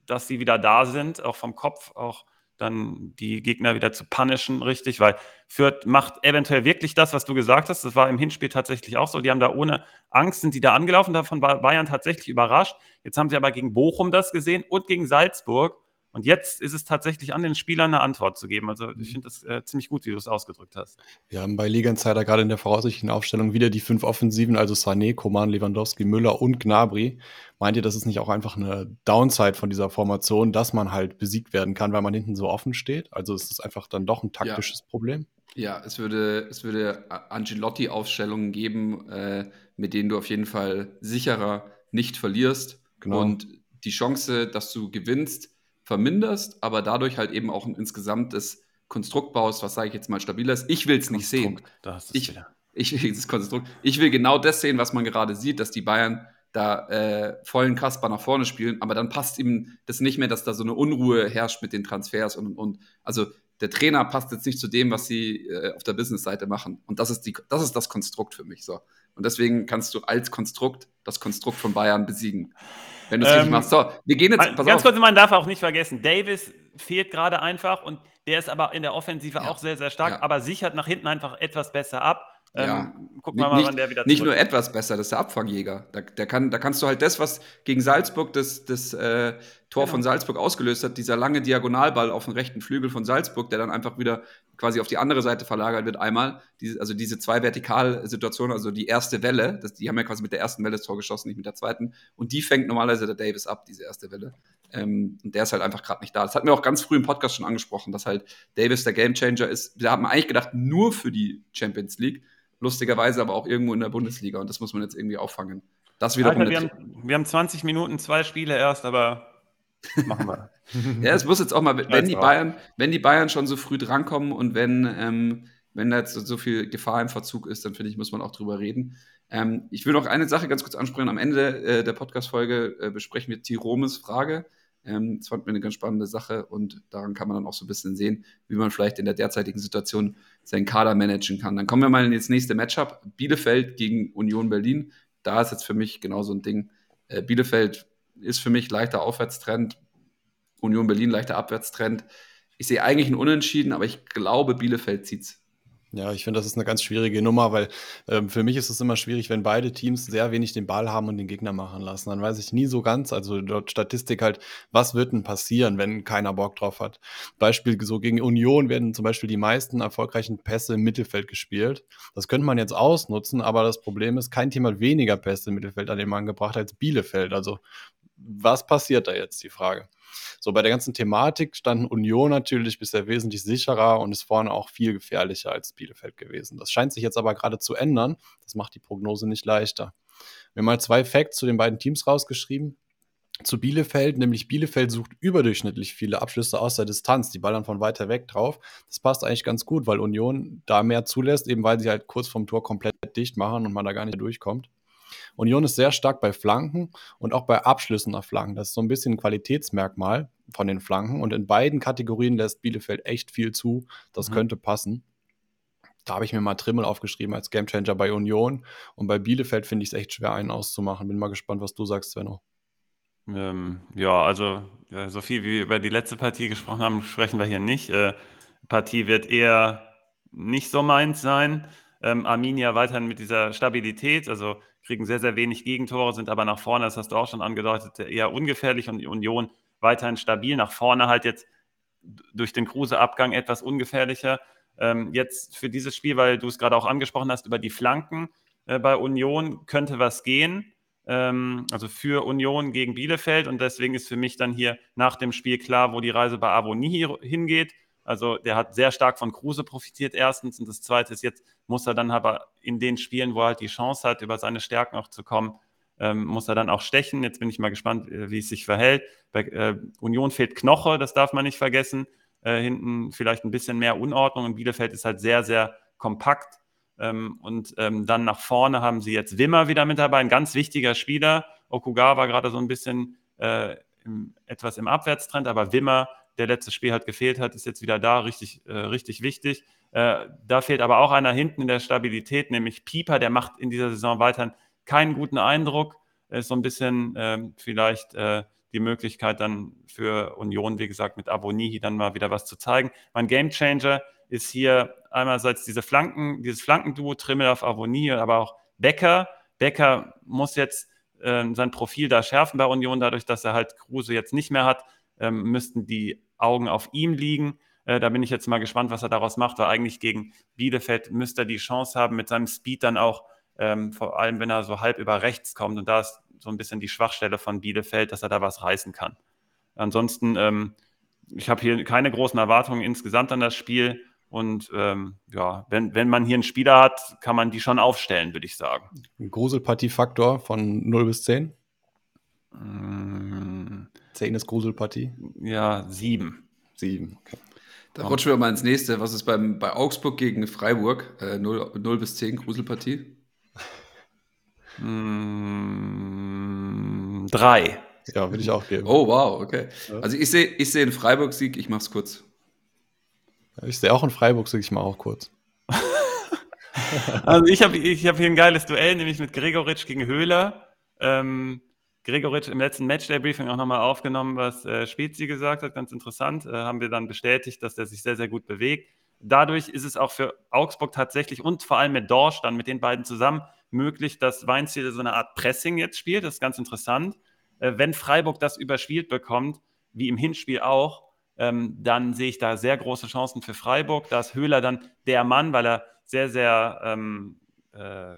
dass sie wieder da sind, auch vom Kopf, auch dann die Gegner wieder zu punishen, richtig, weil Fürth macht eventuell wirklich das, was du gesagt hast. Das war im Hinspiel tatsächlich auch so. Die haben da ohne Angst, sind die da angelaufen, davon war Bayern tatsächlich überrascht. Jetzt haben sie aber gegen Bochum das gesehen und gegen Salzburg. Und jetzt ist es tatsächlich an den Spielern eine Antwort zu geben. Also ich mhm. finde das äh, ziemlich gut, wie du es ausgedrückt hast. Wir haben bei Liga Insider gerade in der voraussichtlichen Aufstellung wieder die fünf Offensiven, also Sané, Koman, Lewandowski, Müller und Gnabry. Meint ihr, das ist nicht auch einfach eine Downside von dieser Formation, dass man halt besiegt werden kann, weil man hinten so offen steht? Also ist es einfach dann doch ein taktisches ja. Problem? Ja, es würde, es würde Angelotti-Aufstellungen geben, äh, mit denen du auf jeden Fall sicherer nicht verlierst. Genau. Und die Chance, dass du gewinnst, verminderst, aber dadurch halt eben auch ein insgesamtes Konstrukt baust, was sage ich jetzt mal stabiler ist. Ich will es nicht sehen. Ich, ich, will das Konstrukt. ich will genau das sehen, was man gerade sieht, dass die Bayern da äh, vollen Kasper nach vorne spielen, aber dann passt ihm das nicht mehr, dass da so eine Unruhe herrscht mit den Transfers und, und also der Trainer passt jetzt nicht zu dem, was sie äh, auf der Business-Seite machen. Und das ist, die, das ist das Konstrukt für mich so. Und deswegen kannst du als Konstrukt das Konstrukt von Bayern besiegen. Wenn du es ähm, richtig machst. So, wir gehen jetzt. Ganz auf. kurz, man darf auch nicht vergessen, Davis fehlt gerade einfach und der ist aber in der Offensive ja. auch sehr, sehr stark, ja. aber sichert nach hinten einfach etwas besser ab. Ähm, ja. Gucken wir mal, nicht, wann der wieder Nicht nur etwas besser, das ist der Abfangjäger. Da, der kann, da kannst du halt das, was gegen Salzburg das, das äh, Tor genau. von Salzburg ausgelöst hat, dieser lange Diagonalball auf den rechten Flügel von Salzburg, der dann einfach wieder quasi auf die andere Seite verlagert wird, einmal. Diese, also diese zwei Vertikalsituationen, also die erste Welle, das, die haben ja quasi mit der ersten Welle das Tor geschossen, nicht mit der zweiten. Und die fängt normalerweise der Davis ab, diese erste Welle. Ähm, und der ist halt einfach gerade nicht da. Das hat mir auch ganz früh im Podcast schon angesprochen, dass halt Davis der Gamechanger ist. Wir haben eigentlich gedacht, nur für die Champions League lustigerweise aber auch irgendwo in der Bundesliga und das muss man jetzt irgendwie auffangen. Das wiederum Alter, wir, haben, wir haben 20 Minuten, zwei Spiele erst, aber machen wir. ja, es muss jetzt auch mal, wenn die Bayern, wenn die Bayern schon so früh drankommen und wenn, ähm, wenn da jetzt so viel Gefahr im Verzug ist, dann finde ich, muss man auch drüber reden. Ähm, ich will noch eine Sache ganz kurz ansprechen. Am Ende äh, der Podcast-Folge äh, besprechen wir Tiromes Frage. Ähm, das fand mir eine ganz spannende Sache und daran kann man dann auch so ein bisschen sehen, wie man vielleicht in der derzeitigen Situation seinen Kader managen kann. Dann kommen wir mal in das nächste Matchup. Bielefeld gegen Union Berlin. Da ist jetzt für mich genau so ein Ding. Äh, Bielefeld ist für mich leichter Aufwärtstrend. Union Berlin leichter Abwärtstrend. Ich sehe eigentlich einen Unentschieden, aber ich glaube, Bielefeld zieht es. Ja, ich finde, das ist eine ganz schwierige Nummer, weil ähm, für mich ist es immer schwierig, wenn beide Teams sehr wenig den Ball haben und den Gegner machen lassen. Dann weiß ich nie so ganz, also dort Statistik halt, was wird denn passieren, wenn keiner Bock drauf hat. Beispiel so gegen Union werden zum Beispiel die meisten erfolgreichen Pässe im Mittelfeld gespielt. Das könnte man jetzt ausnutzen, aber das Problem ist, kein Team hat weniger Pässe im Mittelfeld an den Mann gebracht als Bielefeld. Also was passiert da jetzt, die Frage? So, bei der ganzen Thematik standen Union natürlich bisher wesentlich sicherer und ist vorne auch viel gefährlicher als Bielefeld gewesen. Das scheint sich jetzt aber gerade zu ändern. Das macht die Prognose nicht leichter. Wir haben mal zwei Facts zu den beiden Teams rausgeschrieben. Zu Bielefeld, nämlich Bielefeld sucht überdurchschnittlich viele Abschlüsse aus der Distanz. Die ballern von weiter weg drauf. Das passt eigentlich ganz gut, weil Union da mehr zulässt, eben weil sie halt kurz vom Tor komplett dicht machen und man da gar nicht durchkommt. Union ist sehr stark bei Flanken und auch bei Abschlüssen nach Flanken. Das ist so ein bisschen ein Qualitätsmerkmal von den Flanken. Und in beiden Kategorien lässt Bielefeld echt viel zu. Das mhm. könnte passen. Da habe ich mir mal Trimmel aufgeschrieben als Gamechanger bei Union. Und bei Bielefeld finde ich es echt schwer, einen auszumachen. Bin mal gespannt, was du sagst, Svenno. Ähm, ja, also ja, so viel wie wir über die letzte Partie gesprochen haben, sprechen wir hier nicht. Äh, Partie wird eher nicht so meins sein. Ähm, Arminia weiterhin mit dieser Stabilität, also kriegen sehr, sehr wenig Gegentore, sind aber nach vorne, das hast du auch schon angedeutet, eher ungefährlich und Union weiterhin stabil. Nach vorne halt jetzt durch den Kruse-Abgang etwas ungefährlicher. Ähm, jetzt für dieses Spiel, weil du es gerade auch angesprochen hast, über die Flanken äh, bei Union könnte was gehen. Ähm, also für Union gegen Bielefeld und deswegen ist für mich dann hier nach dem Spiel klar, wo die Reise bei Avoni hingeht. Also der hat sehr stark von Kruse profitiert erstens und das zweite ist jetzt muss er dann aber in den Spielen, wo er halt die Chance hat, über seine Stärken auch zu kommen, ähm, muss er dann auch stechen. Jetzt bin ich mal gespannt, äh, wie es sich verhält. Bei äh, Union fehlt Knoche, das darf man nicht vergessen. äh, hinten vielleicht ein bisschen mehr Unordnung. Und Bielefeld ist halt sehr, sehr kompakt. Ähm, und ähm, dann nach vorne haben sie jetzt Wimmer wieder mit dabei, ein ganz wichtiger Spieler. Okugawa gerade so ein bisschen äh, im, etwas im Abwärtstrend, aber Wimmer, der letztes Spiel halt gefehlt hat, ist jetzt wieder da, richtig, äh, richtig wichtig. Äh, da fehlt aber auch einer hinten in der Stabilität, nämlich Pieper, der macht in dieser Saison weiterhin keinen guten Eindruck. Ist so ein bisschen ähm, vielleicht äh, die Möglichkeit dann für Union, wie gesagt, mit Abonihi dann mal wieder was zu zeigen. Mein Gamechanger ist hier einerseits diese Flanken, dieses Flankenduo Trimmel auf Avoni, aber auch Becker. Becker muss jetzt ähm, sein Profil da schärfen bei Union, dadurch, dass er halt Kruse jetzt nicht mehr hat, ähm, müssten die Augen auf ihm liegen. Äh, da bin ich jetzt mal gespannt, was er daraus macht, weil eigentlich gegen Bielefeld müsste er die Chance haben, mit seinem Speed dann auch, ähm, vor allem wenn er so halb über rechts kommt. Und da ist so ein bisschen die Schwachstelle von Bielefeld, dass er da was reißen kann. Ansonsten, ähm, ich habe hier keine großen Erwartungen insgesamt an das Spiel. Und ähm, ja, wenn, wenn man hier einen Spieler hat, kann man die schon aufstellen, würde ich sagen. Ein Gruselpartie-Faktor von 0 bis 10? 10 ist Gruselpartie? Ja, 7. 7, okay. Da rutschen wir mal ins nächste. Was ist beim, bei Augsburg gegen Freiburg? Äh, 0, 0 bis 10 Gruselpartie? Mm, 3. Ja, würde ich auch geben. Oh, wow, okay. Also ich sehe ich seh einen Freiburg-Sieg, ich mache es kurz. Ich sehe auch in Freiburg, sage ich mal auch kurz. Also ich habe ich hab hier ein geiles Duell, nämlich mit Gregoritsch gegen Höhler. Ähm, Gregoritsch im letzten Matchday-Briefing auch nochmal aufgenommen, was äh, Spezi gesagt hat, ganz interessant. Äh, haben wir dann bestätigt, dass der sich sehr, sehr gut bewegt. Dadurch ist es auch für Augsburg tatsächlich und vor allem mit Dorsch dann mit den beiden zusammen möglich, dass Weinziel so eine Art Pressing jetzt spielt. Das ist ganz interessant. Äh, wenn Freiburg das überspielt bekommt, wie im Hinspiel auch, ähm, dann sehe ich da sehr große Chancen für Freiburg. Da ist Höhler dann der Mann, weil er sehr, sehr ähm, äh,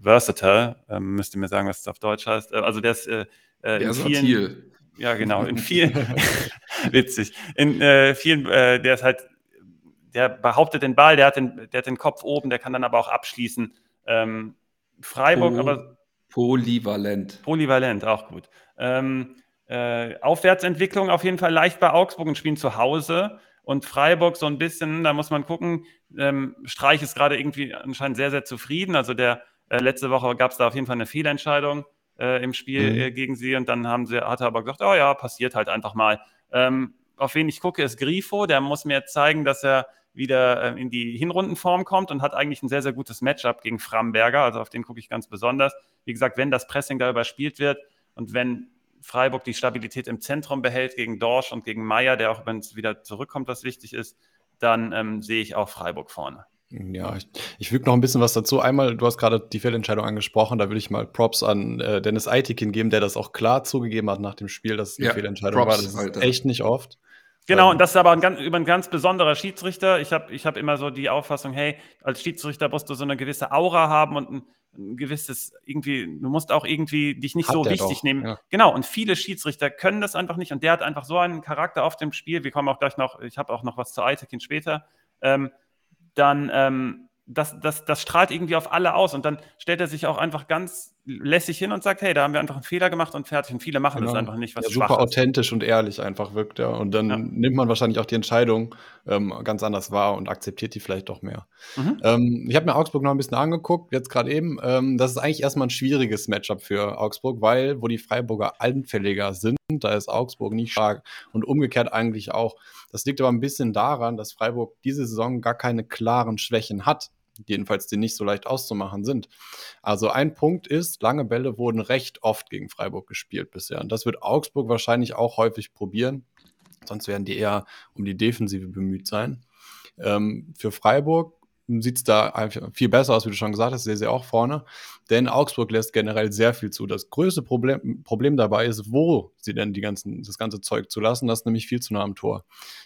versatile, ähm, müsst ihr mir sagen, was es auf Deutsch heißt. Äh, also der ist äh, äh in vielen, ja genau, in vielen, witzig, in äh, vielen, äh, der ist halt, der behauptet den Ball, der hat den, der hat den Kopf oben, der kann dann aber auch abschließen. Ähm, Freiburg, po aber polyvalent. Polyvalent, auch gut. Ähm, äh, Aufwärtsentwicklung auf jeden Fall leicht bei Augsburg und spielen zu Hause. Und Freiburg so ein bisschen, da muss man gucken. Ähm, Streich ist gerade irgendwie anscheinend sehr, sehr zufrieden. Also der äh, letzte Woche gab es da auf jeden Fall eine Fehlentscheidung äh, im Spiel mhm. Äh, gegen sie und dann haben sie, hat er aber gesagt, oh ja, passiert halt einfach mal. Ähm, auf wen ich gucke, ist Grifo. Der muss mir zeigen, dass er wieder äh, in die Hinrundenform kommt und hat eigentlich ein sehr, sehr gutes Matchup gegen Framberger. Also auf den gucke ich ganz besonders. Wie gesagt, wenn das Pressing da überspielt wird und wenn Freiburg die Stabilität im Zentrum behält gegen Dorsch und gegen Meier, der auch, wenn es wieder zurückkommt, was wichtig ist, dann ähm, sehe ich auch Freiburg vorne. Ja, ich, ich füge noch ein bisschen was dazu. Einmal, du hast gerade die Fehlentscheidung angesprochen, da will ich mal Props an äh, Dennis Eitikin geben, der das auch klar zugegeben hat nach dem Spiel, dass es eine ja, Fehlentscheidung Props, war. Das ist Alter. echt nicht oft. Genau, und das ist aber ein ganz, über ein ganz besonderer Schiedsrichter. Ich habe ich hab immer so die Auffassung, hey, als Schiedsrichter musst du so eine gewisse Aura haben und ein, ein gewisses, irgendwie, du musst auch irgendwie dich nicht Hat so wichtig doch, nehmen. Ja. Genau, und viele Schiedsrichter können das einfach nicht und der hat einfach so einen Charakter auf dem Spiel. Wir kommen auch gleich noch, ich habe auch noch was zu Eitekin später. Ähm, dann ähm, das, das, das strahlt irgendwie auf alle aus. Und dann stellt er sich auch einfach ganz lässig hin und sagt, hey, da haben wir einfach einen Fehler gemacht und fertig. Und viele machen genau. das einfach nicht, was ja, super authentisch und ehrlich einfach wirkt, ja. Und dann ja. nimmt man wahrscheinlich auch die Entscheidung ähm, ganz anders wahr und akzeptiert die vielleicht doch mehr. Mhm. Ähm, ich habe mir Augsburg noch ein bisschen angeguckt, jetzt gerade eben. Ähm, das ist eigentlich erstmal ein schwieriges Matchup für Augsburg, weil wo die Freiburger anfälliger sind, da ist Augsburg nicht stark und umgekehrt eigentlich auch. Das liegt aber ein bisschen daran, dass Freiburg diese Saison gar keine klaren Schwächen hat jedenfalls die nicht so leicht auszumachen sind. Also ein Punkt ist, lange Bälle wurden recht oft gegen Freiburg gespielt bisher. Und das wird Augsburg wahrscheinlich auch häufig probieren. Sonst werden die eher um die Defensive bemüht sein. Ähm, für Freiburg sieht es da viel besser aus, wie du schon gesagt hast, sehe sie auch vorne. Denn Augsburg lässt generell sehr viel zu. Das größte Problem, Problem dabei ist, wo sie denn die ganzen, das ganze Zeug zulassen. Das ist nämlich viel zu nah am Tor.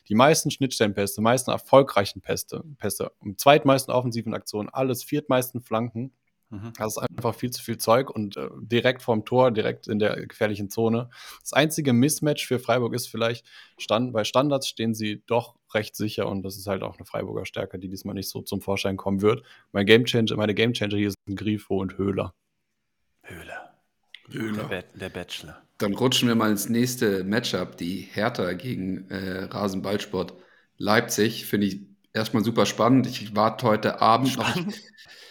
Die meisten Schnittstellenpässe, die meisten erfolgreichen Pässe, Pässe, um zweitmeisten offensiven Aktionen, alles viertmeisten Flanken Mhm. Das ist einfach viel zu viel Zeug und äh, direkt vorm Tor, direkt in der gefährlichen Zone. Das einzige Mismatch für Freiburg ist vielleicht, stand, bei Standards stehen sie doch recht sicher und das ist halt auch eine Freiburger Stärke, die diesmal nicht so zum Vorschein kommen wird. Mein Gamechanger, meine Gamechanger hier sind Grifo und Höhler. Höhler. Höhler. Der, der, Bachelor. Dann rutschen wir mal ins nächste Matchup, die Hertha gegen äh, Rasenballsport. Leipzig finde ich erstmal super spannend. Ich warte heute Abend spannend.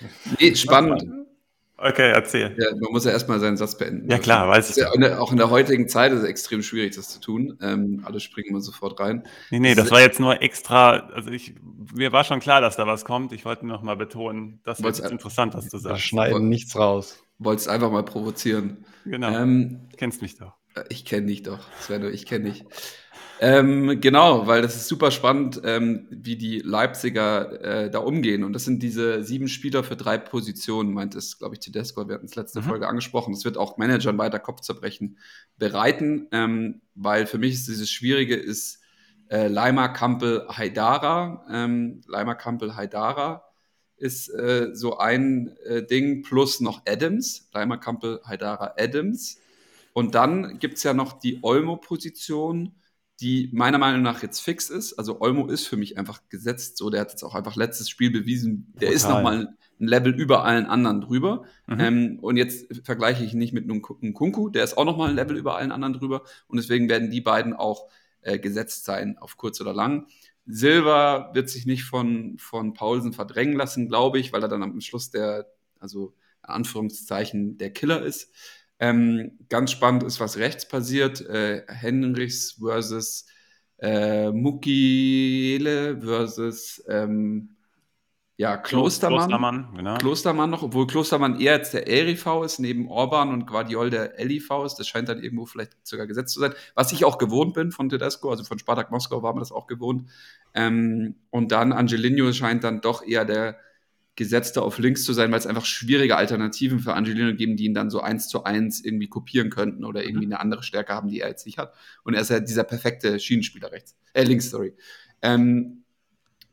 noch. Nee, spannend. Okay, erzähl. Ja, man muss ja erstmal seinen Satz beenden. Ja, klar, weiß ich. Ja, auch in der heutigen Zeit ist es extrem schwierig, das zu tun. Ähm, alle springen immer sofort rein. Nee, nee, das, das war jetzt nur extra. Also, ich, mir war schon klar, dass da was kommt. Ich wollte noch mal betonen, das ist interessant, was du sagst. Wir schneiden nichts raus. Wolltest einfach mal provozieren. Genau. Ähm, kennst mich doch. Ich kenne dich doch. Sven, ich kenne dich. Ähm, genau, weil das ist super spannend, ähm, wie die Leipziger äh, da umgehen. Und das sind diese sieben Spieler für drei Positionen, meint es, glaube ich, Tedesco. Wir hatten es letzte mhm. Folge angesprochen. Das wird auch Managern weiter Kopfzerbrechen bereiten, ähm, weil für mich ist dieses Schwierige ist äh, Leimer Kampel Haidara. Ähm, Leimer Kampel Haidara ist äh, so ein äh, Ding plus noch Adams. Leimer Kampel Haidara Adams. Und dann gibt es ja noch die Olmo-Position die meiner Meinung nach jetzt fix ist. Also Olmo ist für mich einfach gesetzt. So, der hat jetzt auch einfach letztes Spiel bewiesen. Der Total. ist nochmal ein Level über allen anderen drüber. Mhm. Ähm, und jetzt vergleiche ich nicht mit einem Kunku, der ist auch nochmal ein Level über allen anderen drüber. Und deswegen werden die beiden auch äh, gesetzt sein, auf kurz oder lang. Silva wird sich nicht von, von Paulsen verdrängen lassen, glaube ich, weil er dann am Schluss der, also Anführungszeichen, der Killer ist. Ähm, ganz spannend ist, was rechts passiert. Äh, Henrichs versus äh, Mukiele versus ähm, ja, Klostermann. Klostermann, genau. Klostermann noch, obwohl Klostermann eher jetzt der LIV ist, neben Orban und Guardiol der LIV ist. Das scheint dann irgendwo vielleicht sogar gesetzt zu sein. Was ich auch gewohnt bin von Tedesco, also von Spartak Moskau war man das auch gewohnt. Ähm, und dann Angelino scheint dann doch eher der gesetzter auf links zu sein, weil es einfach schwierige Alternativen für Angelino geben, die ihn dann so eins zu eins irgendwie kopieren könnten oder irgendwie mhm. eine andere Stärke haben, die er jetzt nicht hat. Und er ist ja dieser perfekte Schienenspieler rechts, äh, links, sorry. Ähm,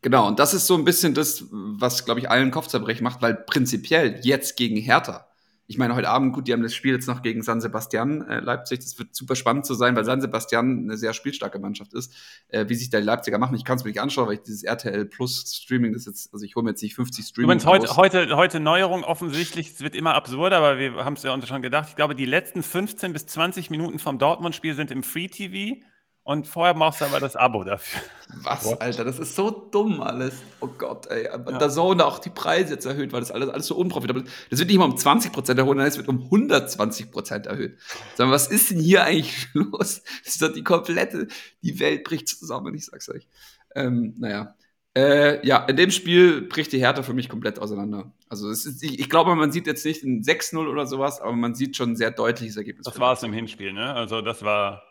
genau, und das ist so ein bisschen das, was, glaube ich, allen Kopfzerbrechen macht, weil prinzipiell jetzt gegen Hertha ich meine, heute Abend, gut, die haben das Spiel jetzt noch gegen San Sebastian äh, Leipzig. Das wird super spannend zu sein, weil San Sebastian eine sehr spielstarke Mannschaft ist. Äh, wie sich da die Leipziger machen, ich kann es mir nicht anschauen, weil ich dieses RTL Plus Streaming, das jetzt, also ich hole mir jetzt nicht 50 Streaming. Übrigens, heute, heute, heute Neuerung offensichtlich, es wird immer absurder, aber wir haben es ja schon gedacht. Ich glaube, die letzten 15 bis 20 Minuten vom Dortmund-Spiel sind im Free TV. Und vorher brauchst du aber das Abo dafür. Was, What? Alter, das ist so dumm alles. Oh Gott, ey. Ja. Da Zone auch die Preise jetzt erhöht, weil das alles, alles so unprofitabel ist. Das wird nicht mal um 20% erhöht, sondern es wird um 120% erhöht. Sag mal, was ist denn hier eigentlich los? Das ist doch die komplette, die Welt bricht zusammen, ich sag's euch. Ähm, naja. Äh, ja, in dem Spiel bricht die Härte für mich komplett auseinander. Also ist, ich, ich, glaube, man sieht jetzt nicht ein 6-0 oder sowas, aber man sieht schon ein sehr deutliches Ergebnis. Das war es im Hinspiel, ne? Also das war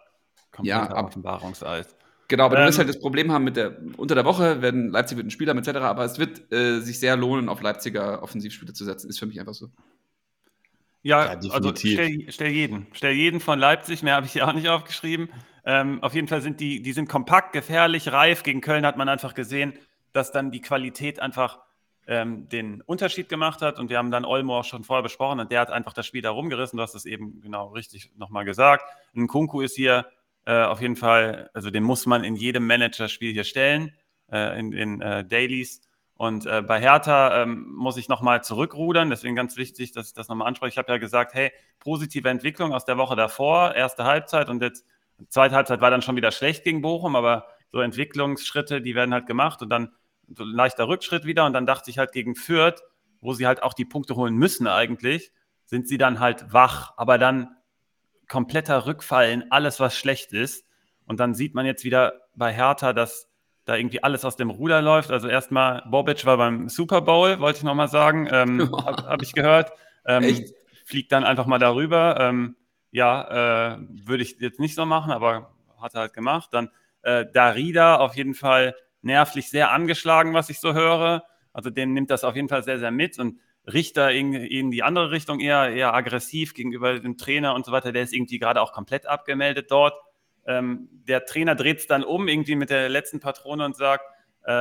ja, ab, Offenbarungseis. Genau, aber ähm, du wirst halt das Problem haben mit der, unter der Woche werden Leipzig wird ein Spieler etc., aber es wird äh, sich sehr lohnen, auf Leipziger Offensivspieler zu setzen. Ist für mich einfach so. Ja, ja also stell, stell, jeden. Stell jeden von Leipzig, mehr habe ich ja auch nicht aufgeschrieben. Ähm, auf jeden Fall sind die, die sind kompakt, gefährlich, reif. Gegen Köln hat man einfach gesehen, dass dann die Qualität einfach ähm, den Unterschied gemacht hat. Und wir haben dann Olmo auch schon vorher besprochen und der hat einfach das Spiel da rumgerissen. Du hast es eben genau richtig nochmal gesagt. Ein Kunku ist hier äh, auf jeden Fall, also den muss man in jedem Managerspiel hier stellen, äh, in den äh, Dailies. Und äh, bei Hertha ähm, muss ich nochmal zurückrudern, deswegen ganz wichtig, dass ich das nochmal anspreche. Ich habe ja gesagt, hey, positive Entwicklung aus der Woche davor, erste Halbzeit und jetzt zweite Halbzeit war dann schon wieder schlecht gegen Bochum, aber so Entwicklungsschritte, die werden halt gemacht und dann so ein leichter Rückschritt wieder und dann dachte ich halt gegen Fürth, wo sie halt auch die Punkte holen müssen eigentlich, sind sie dann halt wach, aber dann kompletter Rückfall in alles, was schlecht ist. Und dann sieht man jetzt wieder bei Hertha, dass da irgendwie alles aus dem Ruder läuft. Also erstmal, Bobic war beim Super Bowl, wollte ich nochmal sagen, ähm, habe hab ich gehört. Ähm? Fliegt dann einfach mal darüber. Ähm, ja, äh, würde ich jetzt nicht so machen, aber hat er halt gemacht. Dann äh, Darida auf jeden Fall nervlich sehr angeschlagen, was ich so höre. Also den nimmt das auf jeden Fall sehr, sehr mit. Und Richter in, in die andere Richtung eher, eher aggressiv gegenüber dem Trainer und so weiter. Der ist irgendwie gerade auch komplett abgemeldet dort. Ähm, der Trainer dreht es dann um, irgendwie mit der letzten Patrone und sagt, äh,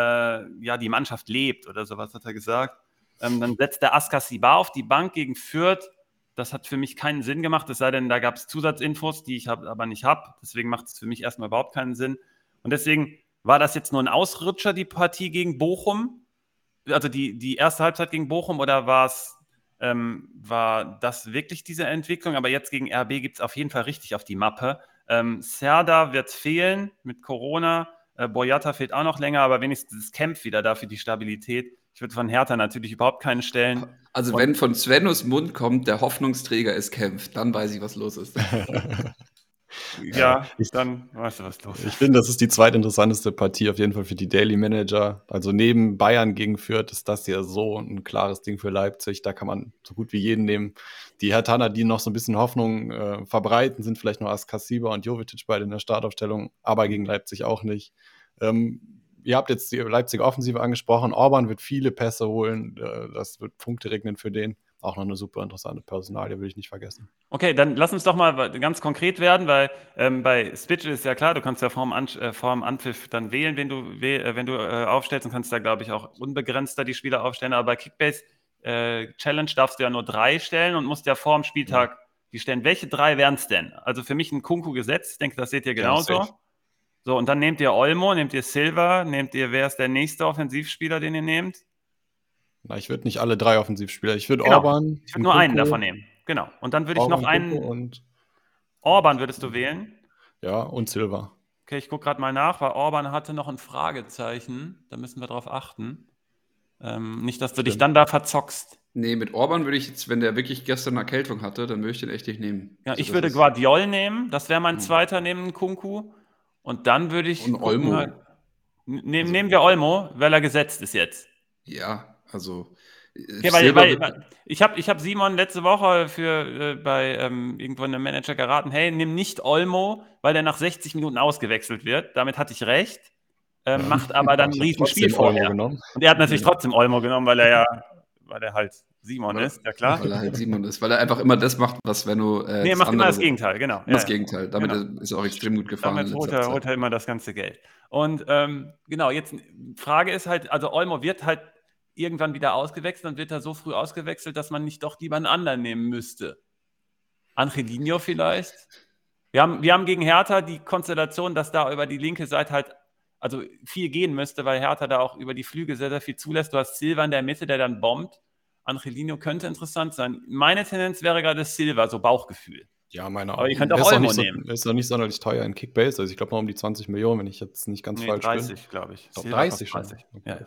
ja, die Mannschaft lebt oder sowas hat er gesagt. Ähm, dann setzt der Askasibar auf die Bank gegen Fürth. Das hat für mich keinen Sinn gemacht, es sei denn, da gab es Zusatzinfos, die ich hab, aber nicht habe. Deswegen macht es für mich erstmal überhaupt keinen Sinn. Und deswegen war das jetzt nur ein Ausrutscher, die Partie gegen Bochum also die, die erste Halbzeit gegen Bochum oder war es ähm, war das wirklich diese Entwicklung? Aber jetzt gegen RB gibt es auf jeden Fall richtig auf die Mappe. Ähm, Serda wird fehlen mit Corona. Äh, Boyata fehlt auch noch länger, aber wenigstens das Camp wieder dafür die Stabilität. Ich würde von Hertha natürlich überhaupt keinen stellen. Also, Und- wenn von Svenus Mund kommt, der Hoffnungsträger ist kämpft, dann weiß ich, was los ist. Ja, ich- dann weißt du, was los Ich ist. finde, das ist die zweitinteressanteste Partie auf jeden Fall für die Daily Manager. Also neben Bayern gegen Fürth ist das ja so ein klares Ding für Leipzig. Da kann man so gut wie jeden nehmen. Die Hertaner, die noch so ein bisschen Hoffnung äh, verbreiten, sind vielleicht noch Askasiba und Jovetic beide in der Startaufstellung, aber gegen Leipzig auch nicht. Ähm, ihr habt jetzt die Leipziger Offensive angesprochen. Orban wird viele Pässe holen. Äh, das wird Punkte regnen für den. Auch noch eine super interessante Personalie, will ich nicht vergessen. Okay, dann lass uns doch mal ganz konkret werden, weil ähm, bei Switch ist ja klar, du kannst ja vorm, An äh, vorm Anpfiff dann wählen, wenn du, wäh äh, wenn du äh, aufstellst und kannst da, glaube ich, auch unbegrenzter die Spieler aufstellen. Aber bei Kickbase äh, Challenge darfst du ja nur drei stellen und musst ja vorm Spieltag die stellen. Welche drei wären es denn? Also für mich ein Kunku-Gesetz, ich denke, das seht ihr Ja, genauso. safe. so, und dann nehmt ihr Olmo, nehmt ihr Silva, nehmt ihr, wer ist der nächste Offensivspieler, den ihr nehmt? Na, ich würde nicht alle drei Offensivspieler. Ich würde Genau. Orban. Ich würde nur einen Nkunku, davon nehmen. Genau. Und dann würde ich noch einen. Und, Orban würdest du wählen? ja, und Silva. Okay, ich gucke gerade mal nach, weil Orban hatte noch ein Fragezeichen. Da müssen wir drauf achten. Ähm, nicht, dass du dich Stimmt. dann da verzockst. Nee, mit Orban würde ich jetzt, wenn der wirklich gestern eine Erkältung hatte, dann würde ich den echt nicht nehmen. Ja, Also ich würde Guardiol nehmen. Das wäre mein Hm. zweiter neben Kunku. Und dann würde ich. Und gucken, Olmo. halt- Nehm, Also- nehmen wir Olmo, weil er gesetzt ist jetzt. Ja, also. äh, Okay, weil, weil, weil, ich habe ich hab Simon letzte Woche für, äh, bei ähm, irgendwo einem Manager geraten, hey, nimm nicht Olmo, weil der nach 60 Minuten ausgewechselt wird. Damit hatte ich recht. Ähm, macht aber dann ein Ich Riesenspiel vorher. Und er hat natürlich trotzdem Olmo genommen, weil er ja, weil er halt Simon Weil- ist, ja klar. Weil er halt Simon ist, weil er einfach immer das macht, was Benno. Äh, Nee, er macht immer das Gegenteil, genau. Das Ja, ja. Gegenteil. Damit Genau. ist er auch extrem gut gefahren. Damit holt er, holt er immer das ganze Geld. Und ähm, genau, jetzt Frage ist halt, also Olmo wird halt irgendwann wieder ausgewechselt und wird er so früh ausgewechselt, dass man nicht doch lieber einen anderen nehmen müsste. Angelino vielleicht? Wir haben, wir haben gegen Hertha die Konstellation, dass da über die linke Seite halt also viel gehen müsste, weil Hertha da auch über die Flügel sehr, sehr viel zulässt. Du hast Silva in der Mitte, der dann bombt. Angelino könnte interessant sein. Meine Tendenz wäre gerade Silva, so Bauchgefühl. Ja, meine Aber ihr könnt auch ist Olmo nicht so, nehmen. Ist doch nicht sonderlich teuer in Kickbase. Also ich glaube mal um die 20 Millionen, wenn ich jetzt nicht ganz Nee, falsch 30, glaube ich. bin. Silva 30 kostet schon. 30. Okay. Ja, ja.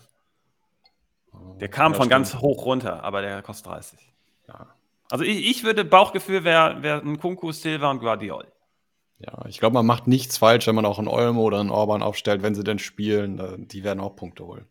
Der kam Ja, von stimmt. ganz hoch runter, aber der kostet 30. Ja. Also ich, ich würde, Bauchgefühl wäre wär ein Kunku, Silva und Guardiol. Ja, ich glaube, man macht nichts falsch, wenn man auch einen Olmo oder einen Orban aufstellt, wenn sie denn spielen. Die werden auch Punkte holen.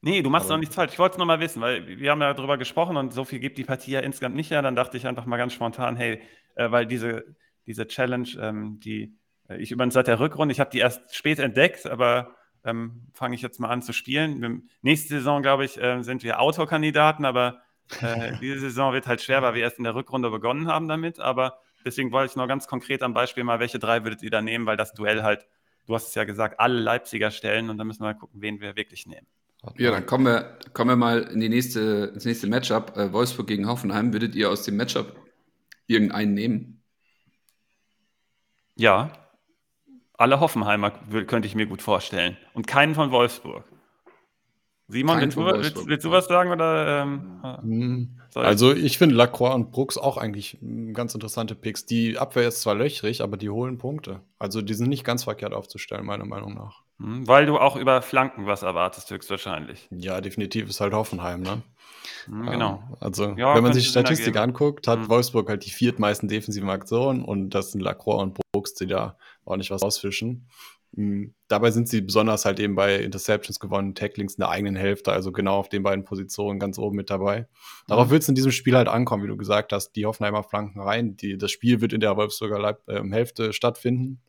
Nee, du machst Aber- doch nichts falsch. Ich wollte es nur mal wissen, weil wir haben ja darüber gesprochen und so viel gibt die Partie ja insgesamt nicht her. Dann dachte ich einfach mal ganz spontan, hey, äh, weil diese, diese Challenge, ähm, die äh, ich übrigens seit der Rückrunde, ich habe die erst spät entdeckt, aber ähm, fange ich jetzt mal an zu spielen. Nächste Saison, glaube ich, äh, sind wir Autokandidaten, aber äh, diese Saison wird halt schwer, weil wir erst in der Rückrunde begonnen haben damit. Aber deswegen wollte ich noch ganz konkret am Beispiel mal, welche drei würdet ihr da nehmen, weil das Duell halt, du hast es ja gesagt, alle Leipziger stellen und dann müssen wir mal gucken, wen wir wirklich nehmen. Ja, dann kommen wir, kommen wir mal in die nächste, ins nächste Matchup. Äh, Wolfsburg gegen Hoffenheim. Würdet ihr aus dem Matchup irgendeinen nehmen? Ja, alle Hoffenheimer könnte ich mir gut vorstellen. Und keinen von Wolfsburg. Simon, willst du, von willst, Wolfsburg. willst du was sagen? Oder, ähm, Hm. Also ich finde Lacroix und Brooks auch eigentlich mm, ganz interessante Picks. Die Abwehr ist zwar löchrig, aber die holen Punkte. Also die sind nicht ganz verkehrt aufzustellen, meiner Meinung nach. Hm, weil du auch über Flanken was erwartest, höchstwahrscheinlich. Ja, definitiv ist halt Hoffenheim, ne? Hm, genau. Ja, also, Ja, wenn man sich Sinn Statistik anguckt, hat Mhm. Wolfsburg halt die viertmeisten defensiven Aktionen und das sind Lacroix und Brooks, die da ordentlich was ausfischen. Mhm. Dabei sind sie besonders halt eben bei Interceptions gewonnen, Tacklings in der eigenen Hälfte, also genau auf den beiden Positionen ganz oben mit dabei. Darauf Mhm. wird es in diesem Spiel halt ankommen, wie du gesagt hast. Die Hoffenheimer flanken rein. Die, das Spiel wird in der Wolfsburger Leib äh, Hälfte stattfinden.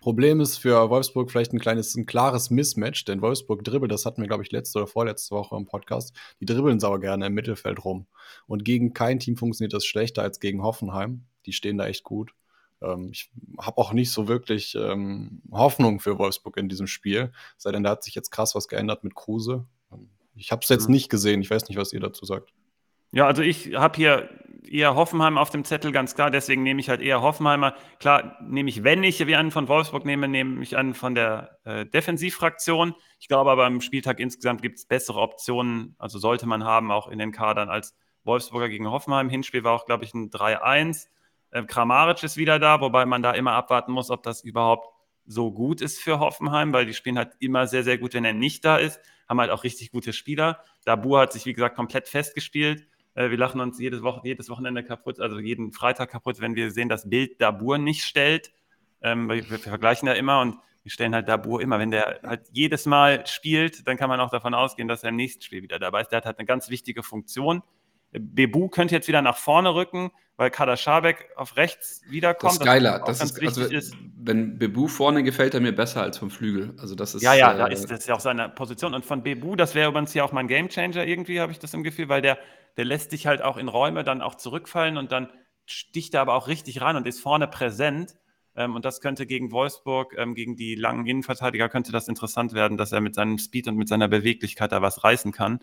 Problem ist für Wolfsburg vielleicht ein kleines, ein klares Mismatch, denn Wolfsburg dribbelt, das hatten wir, glaube ich, letzte oder vorletzte Woche im Podcast, die dribbeln sauer gerne im Mittelfeld rum. Und gegen kein Team funktioniert das schlechter als gegen Hoffenheim. Die stehen da echt gut. Ähm, ich habe auch nicht so wirklich ähm, Hoffnung für Wolfsburg in diesem Spiel, sei denn da hat sich jetzt krass was geändert mit Kruse. Ähm, Ich habe es jetzt Mhm. nicht gesehen, ich weiß nicht, was ihr dazu sagt. Ja, also ich habe hier eher Hoffenheim auf dem Zettel, ganz klar. Deswegen nehme ich halt eher Hoffenheimer. Klar, nehme ich, wenn ich wie einen von Wolfsburg nehme, nehme ich einen von der äh, Defensivfraktion. Ich glaube aber am Spieltag insgesamt gibt es bessere Optionen, also sollte man haben, auch in den Kadern als Wolfsburger gegen Hoffenheim. Hinspiel war auch, glaube ich, ein 3-1. Äh, Kramaric ist wieder da, wobei man da immer abwarten muss, ob das überhaupt so gut ist für Hoffenheim, weil die spielen halt immer sehr, sehr gut, wenn er nicht da ist. Haben halt auch richtig gute Spieler. Dabur hat sich, wie gesagt, komplett festgespielt. Äh, wir lachen uns jedes, Woche, jedes Wochenende kaputt, also jeden Freitag kaputt, wenn wir sehen, dass Bild Dabur nicht stellt. Ähm, wir, wir, vergleichen da immer und wir stellen halt Dabur immer. Wenn der halt jedes Mal spielt, dann kann man auch davon ausgehen, dass er im nächsten Spiel wieder dabei ist. Der hat halt eine ganz wichtige Funktion. Bebu könnte jetzt wieder nach vorne rücken, weil Kader Schabek auf rechts wiederkommt. Das ist geiler. Das, das ist, also, ist. Wenn Bebu vorne gefällt er mir besser als vom Flügel. Also das ist, ja, ja, äh, da ist das ja auch seine Position. Und von Bebu, das wäre übrigens hier auch mein Gamechanger irgendwie, habe ich das im Gefühl, weil der, der lässt dich halt auch in Räume dann auch zurückfallen und dann sticht er aber auch richtig rein und ist vorne präsent. Ähm, und das könnte gegen Wolfsburg, ähm, gegen die langen Innenverteidiger, könnte das interessant werden, dass er mit seinem Speed und mit seiner Beweglichkeit da was reißen kann.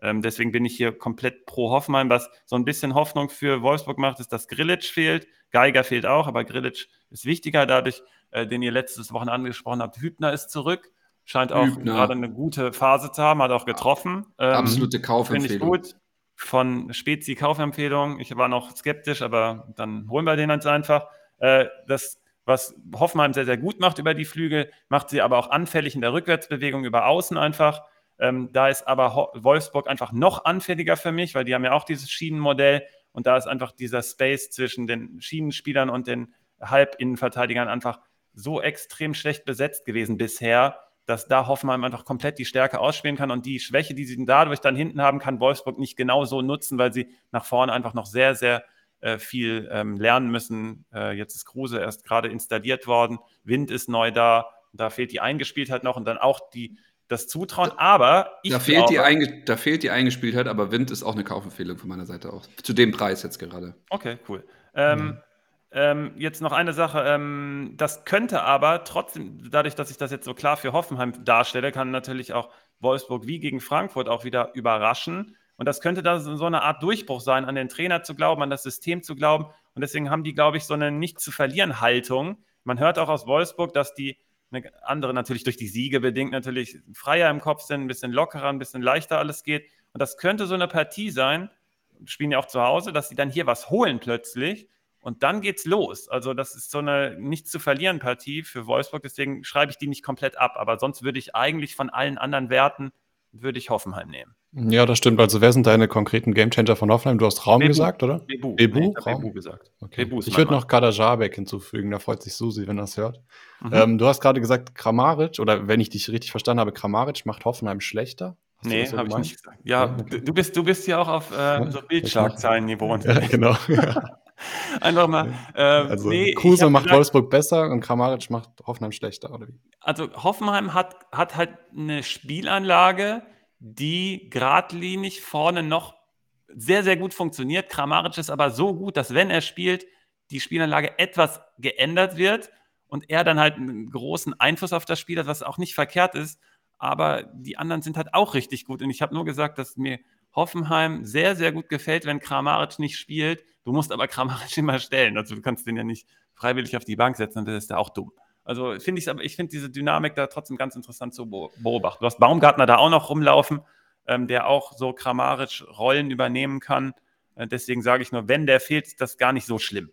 Ähm, deswegen bin ich hier komplett pro Hoffenheim. Was so ein bisschen Hoffnung für Wolfsburg macht, ist, dass Grilic fehlt. Geiger fehlt auch, aber Grilic ist wichtiger. Dadurch, äh, den ihr letztes Wochen angesprochen habt, Hübner ist zurück. Scheint auch Hübner. gerade eine gute Phase zu haben, hat auch getroffen. Ähm, Absolute Kaufempfehlung. Finde ich gut. Von Spezi Kaufempfehlung. Ich war noch skeptisch, aber dann holen wir den jetzt einfach. Äh, das, was Hoffenheim sehr, sehr gut macht über die Flügel, macht sie aber auch anfällig in der Rückwärtsbewegung über Außen einfach. Ähm, da ist aber Wolfsburg einfach noch anfälliger für mich, weil die haben ja auch dieses Schienenmodell und da ist einfach dieser Space zwischen den Schienenspielern und den Halbinnenverteidigern einfach so extrem schlecht besetzt gewesen bisher, dass da Hoffenheim einfach komplett die Stärke ausspielen kann und die Schwäche, die sie dadurch dann hinten haben, kann Wolfsburg nicht genau so nutzen, weil sie nach vorne einfach noch sehr, sehr äh, viel ähm, lernen müssen. Äh, jetzt ist Kruse erst gerade installiert worden, Wind ist neu da, da fehlt die Eingespieltheit noch und dann auch die das Zutrauen, aber ich da fehlt, glaube, die da fehlt die Eingespieltheit, aber Wind ist auch eine Kaufempfehlung von meiner Seite auch. Zu dem Preis jetzt gerade. Okay, cool. Ähm, mhm. Ähm, jetzt noch eine Sache. Ähm, das könnte aber trotzdem, dadurch, dass ich das jetzt so klar für Hoffenheim darstelle, kann natürlich auch Wolfsburg wie gegen Frankfurt auch wieder überraschen. Und das könnte da so eine Art Durchbruch sein, an den Trainer zu glauben, an das System zu glauben. Und deswegen haben die, glaube ich, so eine nicht zu verlieren Haltung. Man hört auch aus Wolfsburg, dass die eine andere natürlich durch die Siege bedingt natürlich freier im Kopf sind, ein bisschen lockerer, ein bisschen leichter alles geht. Und das könnte so eine Partie sein, spielen ja auch zu Hause, dass sie dann hier was holen plötzlich und dann geht's los. Also das ist so eine nicht zu verlieren Partie für Wolfsburg, deswegen schreibe ich die nicht komplett ab, aber sonst würde ich eigentlich von allen anderen Werten würde ich Hoffenheim nehmen. Ja, das stimmt. Also wer sind deine konkreten Gamechanger von Hoffenheim? Du hast Raum Bebu. gesagt, oder? Bebu. Bebu, nee, ich Bebu gesagt. Okay. Bebu ich würde noch Kader Jabek hinzufügen, da freut sich Susi, wenn er das hört. Mhm. Ähm, du hast gerade gesagt, Kramaric, oder wenn ich dich richtig verstanden habe, Kramaric macht Hoffenheim schlechter. Nee, habe ich nicht gesagt. Ja, ja okay. du, bist, du bist ja auch auf äh, so Bildschlagzeilen-Niveau. Ja, genau. Einfach mal. Äh, also nee, Kruse macht gesagt, Wolfsburg besser und Kramaric macht Hoffenheim schlechter, oder wie? Also Hoffenheim hat, hat halt eine Spielanlage, die geradlinig vorne noch sehr, sehr gut funktioniert. Kramaric ist aber so gut, dass wenn er spielt, die Spielanlage etwas geändert wird und er dann halt einen großen Einfluss auf das Spiel hat, was auch nicht verkehrt ist. Aber die anderen sind halt auch richtig gut. Und ich habe nur gesagt, dass mir Hoffenheim sehr, sehr gut gefällt, wenn Kramaric nicht spielt. Du musst aber Kramaric immer stellen. Also du kannst den ja nicht freiwillig auf die Bank setzen, dann ist der auch dumm. Also finde ich aber, ich finde diese Dynamik da trotzdem ganz interessant zu beobachten. Du hast Baumgartner da auch noch rumlaufen, ähm, der auch so kramarisch Rollen übernehmen kann. Äh, deswegen sage ich nur, wenn der fehlt, ist das gar nicht so schlimm.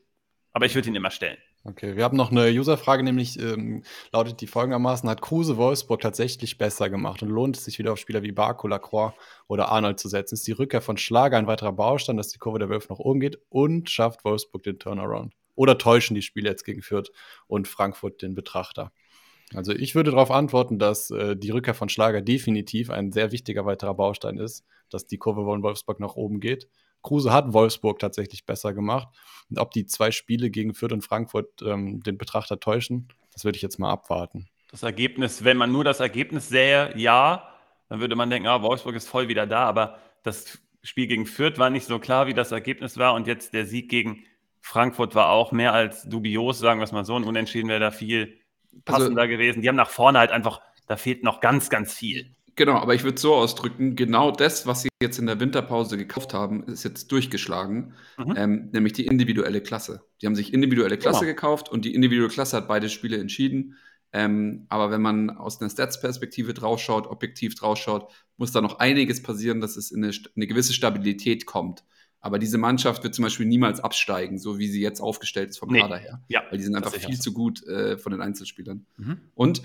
Aber ich würde ihn immer stellen. Okay, wir haben noch eine Userfrage, nämlich ähm, lautet die folgendermaßen: Hat Kruse Wolfsburg tatsächlich besser gemacht und lohnt es sich wieder auf Spieler wie Barco, Lacroix oder Arnold zu setzen? Ist die Rückkehr von Schlager ein weiterer Baustein, dass die Kurve der Wölfe noch umgeht und schafft Wolfsburg den Turnaround? Oder täuschen die Spiele jetzt gegen Fürth und Frankfurt den Betrachter? Also ich würde darauf antworten, dass äh, die Rückkehr von Schlager definitiv ein sehr wichtiger weiterer Baustein ist, dass die Kurve von Wolfsburg nach oben geht. Kruse hat Wolfsburg tatsächlich besser gemacht. Und ob die zwei Spiele gegen Fürth und Frankfurt ähm, den Betrachter täuschen, das würde ich jetzt mal abwarten. Das Ergebnis, wenn man nur das Ergebnis sähe, ja, dann würde man denken, ah, Wolfsburg ist voll wieder da, aber das Spiel gegen Fürth war nicht so klar, wie das Ergebnis war und jetzt der Sieg gegen Frankfurt war auch mehr als dubios, sagen wir es mal so. Ein Unentschieden wäre da viel passender also, gewesen. Die haben nach vorne halt einfach, da fehlt noch ganz, ganz viel. Genau, aber ich würde es so ausdrücken, genau das, was sie jetzt in der Winterpause gekauft haben, ist jetzt durchgeschlagen, mhm. ähm, nämlich die individuelle Klasse. Die haben sich individuelle Klasse genau. gekauft und die individuelle Klasse hat beide Spiele entschieden. Ähm, aber wenn man aus einer Stats-Perspektive draufschaut, objektiv draufschaut, muss da noch einiges passieren, dass es in eine, eine gewisse Stabilität kommt. Aber diese Mannschaft wird zum Beispiel niemals absteigen, so wie sie jetzt aufgestellt ist vom Nee. Kader her. Ja, Weil die sind einfach viel so. zu gut äh, von den Einzelspielern. Mhm. Und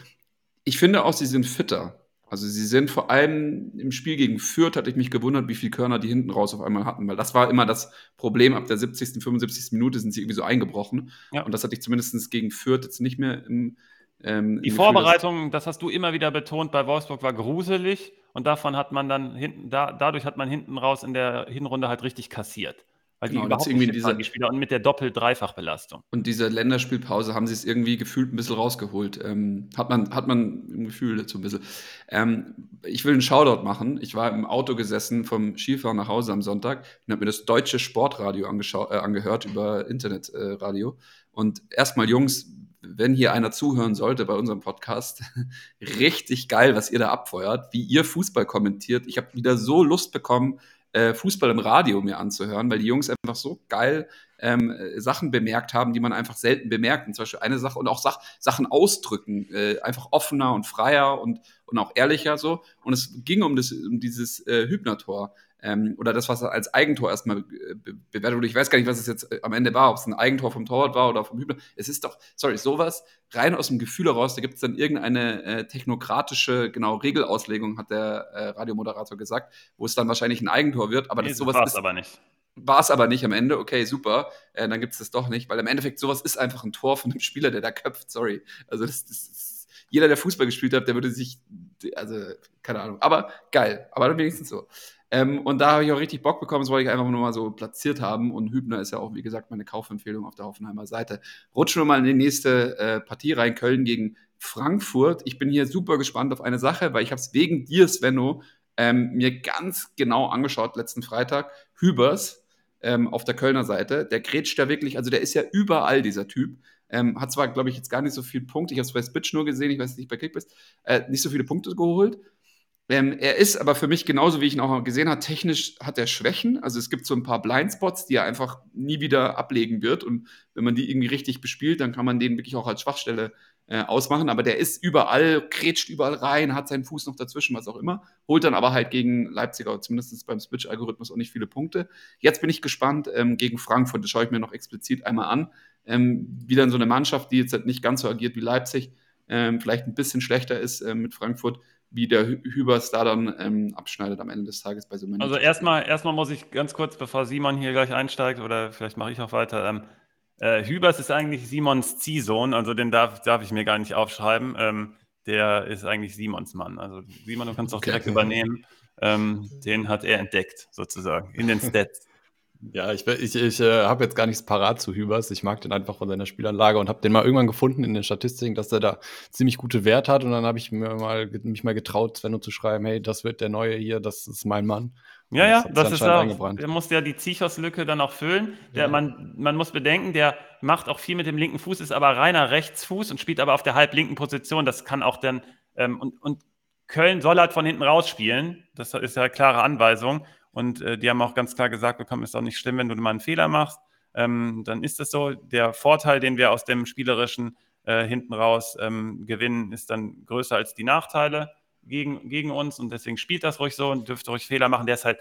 ich finde auch, sie sind fitter. Also sie sind vor allem im Spiel gegen Fürth, hatte ich mich gewundert, wie viel Körner die hinten raus auf einmal hatten, weil das war immer das Problem. Ab der 70., 75. Minute sind sie irgendwie so eingebrochen. Ja. Und das hatte ich zumindest gegen Fürth jetzt nicht mehr im. Ähm, Die im Gefühl, Vorbereitung, das hast du immer wieder betont, bei Wolfsburg war gruselig und davon hat man dann hinten, da, dadurch hat man hinten raus in der Hinrunde halt richtig kassiert. Weil Genau, die und überhaupt irgendwie nicht diese- die Spieler und mit der Doppel-Dreifach-Belastung. Und diese Länderspielpause haben sie es irgendwie gefühlt ein bisschen rausgeholt. Ähm, hat, man, hat man im Gefühl dazu ein bisschen. Ähm, ich will einen Shoutout machen. Ich war im Auto gesessen vom Skifahren nach Hause am Sonntag und habe mir das deutsche Sportradio äh, angehört über Internetradio. Äh, und erstmal, Jungs, wenn hier einer zuhören sollte bei unserem Podcast, richtig geil, was ihr da abfeuert, wie ihr Fußball kommentiert. Ich habe wieder so Lust bekommen, äh, Fußball im Radio mir anzuhören, weil die Jungs einfach so geil ähm, äh, Sachen bemerkt haben, die man einfach selten bemerkt. Und zum Beispiel eine Sache und auch Sach Sachen ausdrücken, äh, einfach offener und freier und, und auch ehrlicher so. Und es ging um, das, um dieses äh, Hübner-Tor. Ähm, oder das, was als Eigentor erstmal äh, be bewertet wurde. Ich weiß gar nicht, was es jetzt äh, am Ende war, ob es ein Eigentor vom Torwart war oder vom Hübner. Es ist doch, sorry, sowas rein aus dem Gefühl heraus, da gibt es dann irgendeine äh, technokratische, genau, Regelauslegung, hat der äh, Radiomoderator gesagt, wo es dann wahrscheinlich ein Eigentor wird, aber Nee, das sowas ist aber nicht. war es aber nicht am Ende. Okay, super. Äh, dann gibt es das doch nicht, weil im Endeffekt sowas ist einfach ein Tor von dem Spieler, der da köpft. Sorry. Also das, das ist, jeder, der Fußball gespielt hat, der würde sich, also keine Ahnung. Aber geil. Aber dann wenigstens so. Ähm, und da habe ich auch richtig Bock bekommen. Das wollte ich einfach nur mal so platziert haben. Und Hübner ist ja auch, wie gesagt, meine Kaufempfehlung auf der Hoffenheimer Seite. Rutschen wir mal in die nächste äh, Partie rein. Köln gegen Frankfurt. Ich bin hier super gespannt auf eine Sache, weil ich habe es wegen dir, Svenno, ähm, mir ganz genau angeschaut letzten Freitag. Hübers ähm, auf der Kölner Seite. Der grätscht da wirklich, also der ist ja überall, dieser Typ. Ähm, hat zwar, glaube ich, jetzt gar nicht so viele Punkte, ich habe es bei Spitch nur gesehen, ich weiß nicht, bei Kickbase, äh, nicht so viele Punkte geholt. Ähm, er ist aber für mich genauso, wie ich ihn auch gesehen habe, technisch hat er Schwächen. Also es gibt so ein paar Blindspots, die er einfach nie wieder ablegen wird. Und wenn man die irgendwie richtig bespielt, dann kann man den wirklich auch als Schwachstelle äh, ausmachen. Aber der ist überall, kretscht überall rein, hat seinen Fuß noch dazwischen, was auch immer. Holt dann aber halt gegen Leipziger, zumindest beim Switch-Algorithmus, auch nicht viele Punkte. Jetzt bin ich gespannt ähm, gegen Frankfurt, das schaue ich mir noch explizit einmal an. Ähm, wie dann so eine Mannschaft, die jetzt halt nicht ganz so agiert wie Leipzig, ähm, vielleicht ein bisschen schlechter ist ähm, mit Frankfurt, wie der Hü Hübers da dann ähm, abschneidet am Ende des Tages bei so einem Also erstmal, erstmal muss ich ganz kurz, bevor Simon hier gleich einsteigt, oder vielleicht mache ich auch weiter, ähm, äh, Hübers ist eigentlich Simons Ziehsohn, also den darf, darf ich mir gar nicht aufschreiben. Ähm, der ist eigentlich Simons Mann. Also Simon, du kannst auch Okay. direkt übernehmen. Ähm, den hat er entdeckt, sozusagen, in den Stats. Ja, ich, ich, ich äh, habe jetzt gar nichts parat zu Hübers. Ich mag den einfach von seiner Spielanlage und habe den mal irgendwann gefunden in den Statistiken, dass er da ziemlich gute Wert hat. Und dann habe ich mir mal, mich mal getraut, Svenno zu schreiben, hey, das wird der Neue hier, das ist mein Mann. Ja, Das ja, sich das ist auch, der muss ja die Zichos-Lücke dann auch füllen. Der, Ja. man, man muss bedenken, der macht auch viel mit dem linken Fuß, ist aber reiner Rechtsfuß und spielt aber auf der halblinken Position. Das kann auch dann, ähm, und, und Köln soll halt von hinten raus spielen. Das ist ja eine klare Anweisung. Und äh, die haben auch ganz klar gesagt bekommen, ist auch nicht schlimm, wenn du mal einen Fehler machst. Ähm, dann ist das so. Der Vorteil, den wir aus dem spielerischen äh, hinten raus ähm, gewinnen, ist dann größer als die Nachteile gegen, gegen uns. Und deswegen spielt das ruhig so und dürfte ruhig Fehler machen. Der ist halt,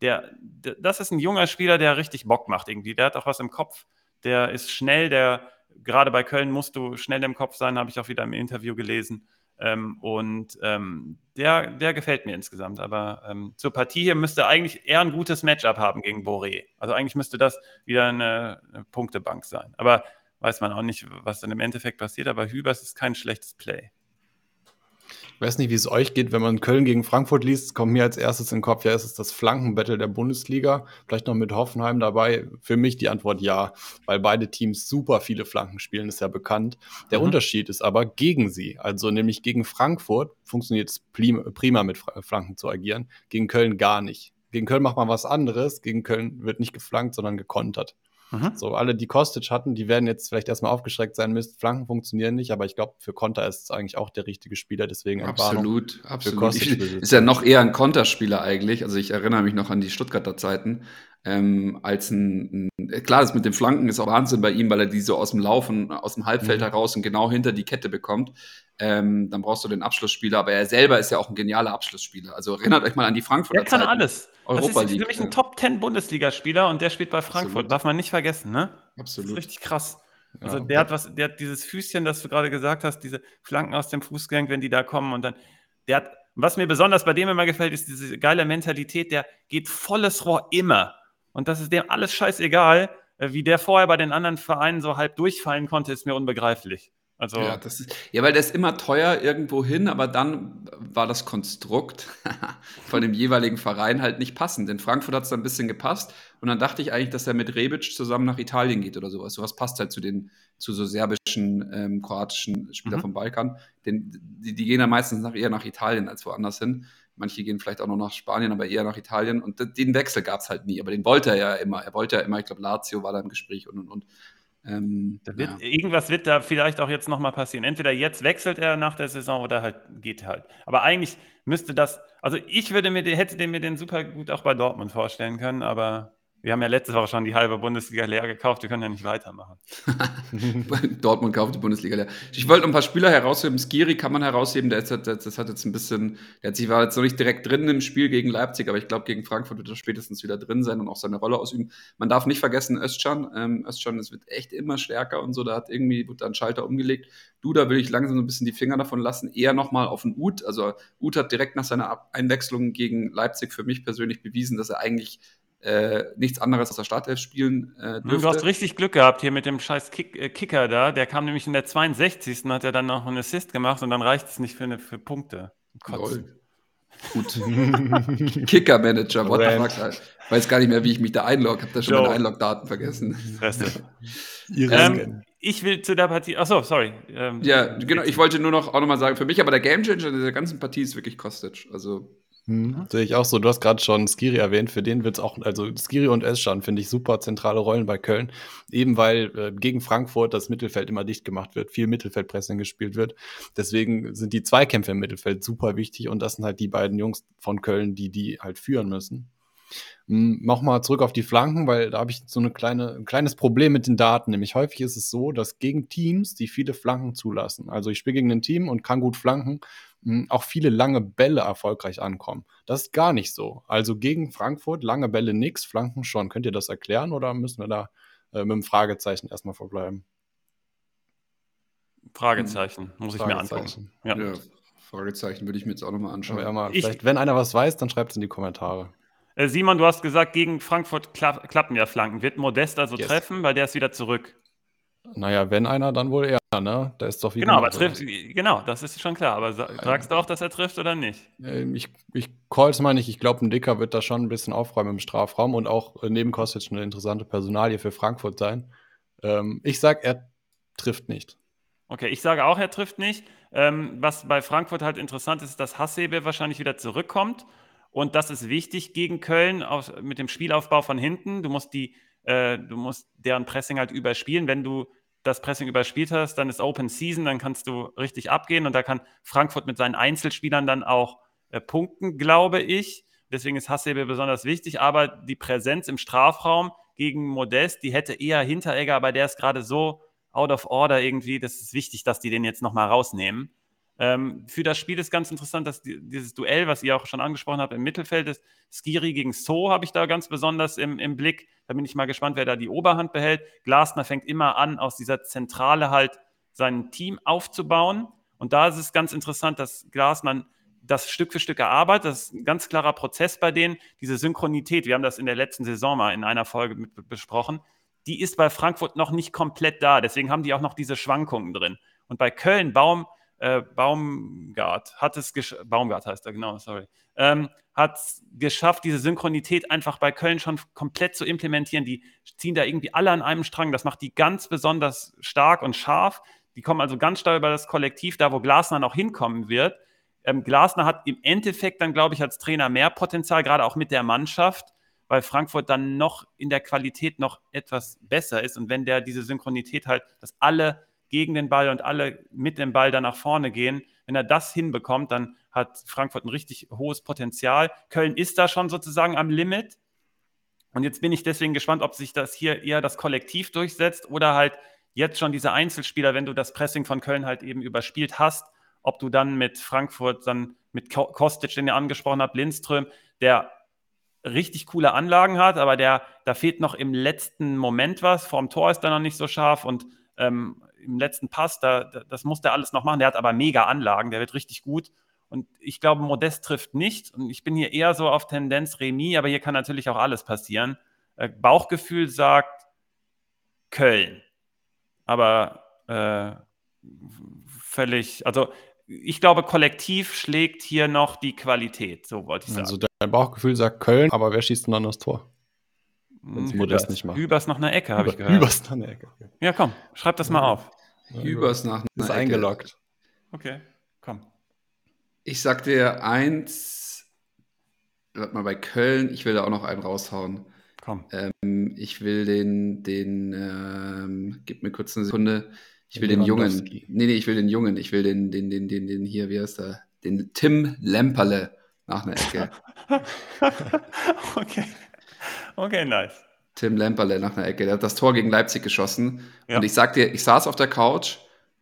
der, der, das ist ein junger Spieler, der richtig Bock macht irgendwie. Der hat auch was im Kopf. Der ist schnell, der, gerade bei Köln musst du schnell im Kopf sein, habe ich auch wieder im Interview gelesen. Ähm, und ähm, der, der gefällt mir insgesamt. Aber ähm, zur Partie hier müsste eigentlich eher ein gutes Matchup haben gegen Boré. Also eigentlich müsste das wieder eine, eine Punktebank sein. Aber weiß man auch nicht, was dann im Endeffekt passiert. Aber Hübers ist kein schlechtes Play. Ich weiß nicht, wie es euch geht, wenn man Köln gegen Frankfurt liest, kommt mir als erstes in den Kopf, ja, ist es das Flankenbattle der Bundesliga, vielleicht noch mit Hoffenheim dabei. Für mich die Antwort ja, weil beide Teams super viele Flanken spielen, ist ja bekannt. Der Mhm. Unterschied ist aber gegen sie, also nämlich gegen Frankfurt funktioniert es prim- prima mit Flanken zu agieren, gegen Köln gar nicht. Gegen Köln macht man was anderes, gegen Köln wird nicht geflankt, sondern gekontert. Mhm. So, alle, die Kostic hatten, die werden jetzt vielleicht erstmal aufgeschreckt sein, Mist, Flanken funktionieren nicht, aber ich glaube, für Konter ist es eigentlich auch der richtige Spieler, deswegen. Absolut, absolut. Ist ja noch eher ein Konterspieler eigentlich. Also ich erinnere mich noch an die Stuttgarter Zeiten. Ähm, als ein, ein, klar, das mit den Flanken ist auch Wahnsinn bei ihm, weil er die so aus dem Laufen, aus dem Halbfeld mhm. heraus und genau hinter die Kette bekommt. Ähm, dann brauchst du den Abschlussspieler, aber er selber ist ja auch ein genialer Abschlussspieler. Also erinnert euch mal an die Frankfurter Er kann Zeiten. alles. Europa das ist für mich ein Top 10 Bundesligaspieler und der spielt bei Frankfurt. Absolut. Darf man nicht vergessen, ne? Absolut. Das ist richtig krass. Also ja, der hat was, der hat dieses Füßchen, das du gerade gesagt hast, diese Flanken aus dem Fußgang, wenn die da kommen und dann, der hat, was mir besonders bei dem immer gefällt, ist diese geile Mentalität, der geht volles Rohr immer. Und das ist dem alles scheißegal. Äh, wie der vorher bei den anderen Vereinen so halb durchfallen konnte, ist mir unbegreiflich. Also ja, das ist, ja, weil der ist immer teuer irgendwo hin, aber dann war das Konstrukt von dem jeweiligen Verein halt nicht passend. In Frankfurt hat es dann ein bisschen gepasst und dann dachte ich eigentlich, dass er mit Rebic zusammen nach Italien geht oder sowas. Sowas passt halt zu den zu so serbischen, ähm, kroatischen Spielern mhm. vom Balkan. Den, die, die gehen ja meistens nach, eher nach Italien als woanders hin. Manche gehen vielleicht auch noch nach Spanien, aber eher nach Italien. Und den Wechsel gab es halt nie. Aber den wollte er ja immer. Er wollte ja immer, ich glaube, Lazio war da im Gespräch und und und. Ähm, wird, ja. Irgendwas wird da vielleicht auch jetzt nochmal passieren. Entweder jetzt wechselt er nach der Saison oder halt geht halt. Aber eigentlich müsste das, also ich würde mir, hätte mir den super gut auch bei Dortmund vorstellen können, aber wir haben ja letzte Woche schon die halbe Bundesliga leer gekauft, wir können ja nicht weitermachen. Dortmund kauft die Bundesliga leer. Ich wollte ein paar Spieler herausheben. Skiri kann man herausheben, der ist, das, hat jetzt ein bisschen, der hat sich, war jetzt noch nicht direkt drin im Spiel gegen Leipzig, aber ich glaube, gegen Frankfurt wird er spätestens wieder drin sein und auch seine Rolle ausüben. Man darf nicht vergessen, Özcan, ähm, Özcan, es wird echt immer stärker und so, da hat irgendwie, wird da ein Schalter umgelegt. Du, da will ich langsam so ein bisschen die Finger davon lassen, eher nochmal auf den Ut. Also Ut hat direkt nach seiner Einwechslung gegen Leipzig für mich persönlich bewiesen, dass er eigentlich äh, nichts anderes aus der Startelf spielen äh, dürfte. Du hast richtig Glück gehabt hier mit dem scheiß Kick, äh, Kicker da. Der kam nämlich in der 62. hat er dann noch einen Assist gemacht und dann reicht es nicht für, eine, für Punkte. Gut. Kicker-Manager, what the fuck? Ich weiß gar nicht mehr, wie ich mich da einlogge. Hab da schon Joe. meine Einlog-Daten vergessen. ähm, ich will zu der Partie. Achso, sorry. Ähm, ja, genau. Ich wollte nur noch auch nochmal sagen, für mich aber der Gamechanger dieser ganzen Partie ist wirklich Kostic. Also hm, sehe ich auch so. Du hast gerade schon Skiri erwähnt. Für den wird es auch, also Skiri und Eschan finde ich super zentrale Rollen bei Köln. Eben weil äh, gegen Frankfurt das Mittelfeld immer dicht gemacht wird, viel Mittelfeldpressing gespielt wird. Deswegen sind die Zweikämpfe im Mittelfeld super wichtig und das sind halt die beiden Jungs von Köln, die die halt führen müssen. Hm, Nochmal zurück auf die Flanken, weil da habe ich so eine kleine, ein kleines Problem mit den Daten. Nämlich häufig ist es so, dass gegen Teams, die viele Flanken zulassen, also ich spiele gegen ein Team und kann gut flanken, hm, auch viele lange Bälle erfolgreich ankommen. Das ist gar nicht so. Also gegen Frankfurt lange Bälle nix, Flanken schon. Könnt ihr das erklären oder müssen wir da äh, mit einem Fragezeichen erstmal verbleiben? Fragezeichen, muss ich mir angucken. Ja. ja. Fragezeichen würde ich mir jetzt auch nochmal anschauen. Ja, mal, vielleicht, wenn einer was weiß, dann schreibt es in die Kommentare. Äh, Simon, du hast gesagt, gegen Frankfurt kla klappen ja Flanken. Wird Modest also yes. treffen, weil der ist wieder zurück? Naja, wenn einer, dann wohl er, ne? Da ist doch wieder. Genau, aber trifft, genau, das ist schon klar. Aber sagst du auch, dass er trifft oder nicht? Ähm, ich, ich call es mal nicht. Ich glaube, ein Dicker wird da schon ein bisschen aufräumen im Strafraum und auch äh, neben Kostic eine interessante Personalie für Frankfurt sein. Ähm, ich sag, er trifft nicht. Okay, ich sage auch, er trifft nicht. Ähm, was bei Frankfurt halt interessant ist, dass Hassebe wahrscheinlich wieder zurückkommt. Und das ist wichtig gegen Köln auf, mit dem Spielaufbau von hinten. Du musst die, äh, du musst deren Pressing halt überspielen. Wenn du das Pressing überspielt hast, dann ist Open Season, dann kannst du richtig abgehen und da kann Frankfurt mit seinen Einzelspielern dann auch äh, punkten, glaube ich. Deswegen ist Hasebe besonders wichtig, aber die Präsenz im Strafraum gegen Modest, die hätte eher Hinteregger, aber der ist gerade so out of order irgendwie, das ist wichtig, dass die den jetzt nochmal rausnehmen. Ähm, für das Spiel ist ganz interessant, dass die, dieses Duell, was ihr auch schon angesprochen habt, im Mittelfeld ist. Skiri gegen So habe ich da ganz besonders im, im Blick. Da bin ich mal gespannt, wer da die Oberhand behält. Glasner fängt immer an, aus dieser Zentrale halt sein Team aufzubauen. Und da ist es ganz interessant, dass Glasner das Stück für Stück erarbeitet. Das ist ein ganz klarer Prozess bei denen. Diese Synchronität, wir haben das in der letzten Saison mal in einer Folge mit besprochen, die ist bei Frankfurt noch nicht komplett da. Deswegen haben die auch noch diese Schwankungen drin. Und bei Köln, Baum, äh, Baumgart hat es Baumgart heißt er, genau, sorry, ähm, hat geschafft, diese Synchronität einfach bei Köln schon komplett zu implementieren. Die ziehen da irgendwie alle an einem Strang. Das macht die ganz besonders stark und scharf. Die kommen also ganz stark über das Kollektiv, da wo Glasner noch hinkommen wird. Ähm, Glasner hat im Endeffekt dann, glaube ich, als Trainer mehr Potenzial, gerade auch mit der Mannschaft, weil Frankfurt dann noch in der Qualität noch etwas besser ist. Und wenn der diese Synchronität halt, dass alle gegen den Ball und alle mit dem Ball dann nach vorne gehen. Wenn er das hinbekommt, dann hat Frankfurt ein richtig hohes Potenzial. Köln ist da schon sozusagen am Limit. Und jetzt bin ich deswegen gespannt, ob sich das hier eher das Kollektiv durchsetzt oder halt jetzt schon diese Einzelspieler, wenn du das Pressing von Köln halt eben überspielt hast, ob du dann mit Frankfurt, dann mit Kostic, den ihr angesprochen habt, Lindström, der richtig coole Anlagen hat, aber der, da fehlt noch im letzten Moment was. Vorm Tor ist er noch nicht so scharf und ähm, im letzten Pass, da, das muss der alles noch machen. Der hat aber mega Anlagen, der wird richtig gut. Und ich glaube, Modest trifft nicht. Und ich bin hier eher so auf Tendenz Remis, aber hier kann natürlich auch alles passieren. Äh, Bauchgefühl sagt Köln. Aber äh, völlig, also ich glaube, kollektiv schlägt hier noch die Qualität, so wollte ich Also sagen. dein Bauchgefühl sagt Köln, aber wer schießt denn dann das Tor? Wenn's Modest Hübers, nicht macht. Hübers nach einer Ecke, habe ich gehört. Übers dann der Ecke. Okay. Ja, komm, schreib das mal auf. Übers nach einer Ist Ecke. eingeloggt. Okay, komm. Ich sag dir eins, warte mal, bei Köln, ich will da auch noch einen raushauen. Komm. Ähm, ich will den, den, ähm, gib mir kurz eine Sekunde. Ich will den Jungen. Nee, nee, ich will den Jungen. Ich will den, den, den, den, den hier, wie heißt der? Den Tim Lemperle nach einer Ecke. okay. Okay, nice. Tim Lemperle nach einer Ecke. Der hat das Tor gegen Leipzig geschossen. Ja. Und ich sag dir, ich saß auf der Couch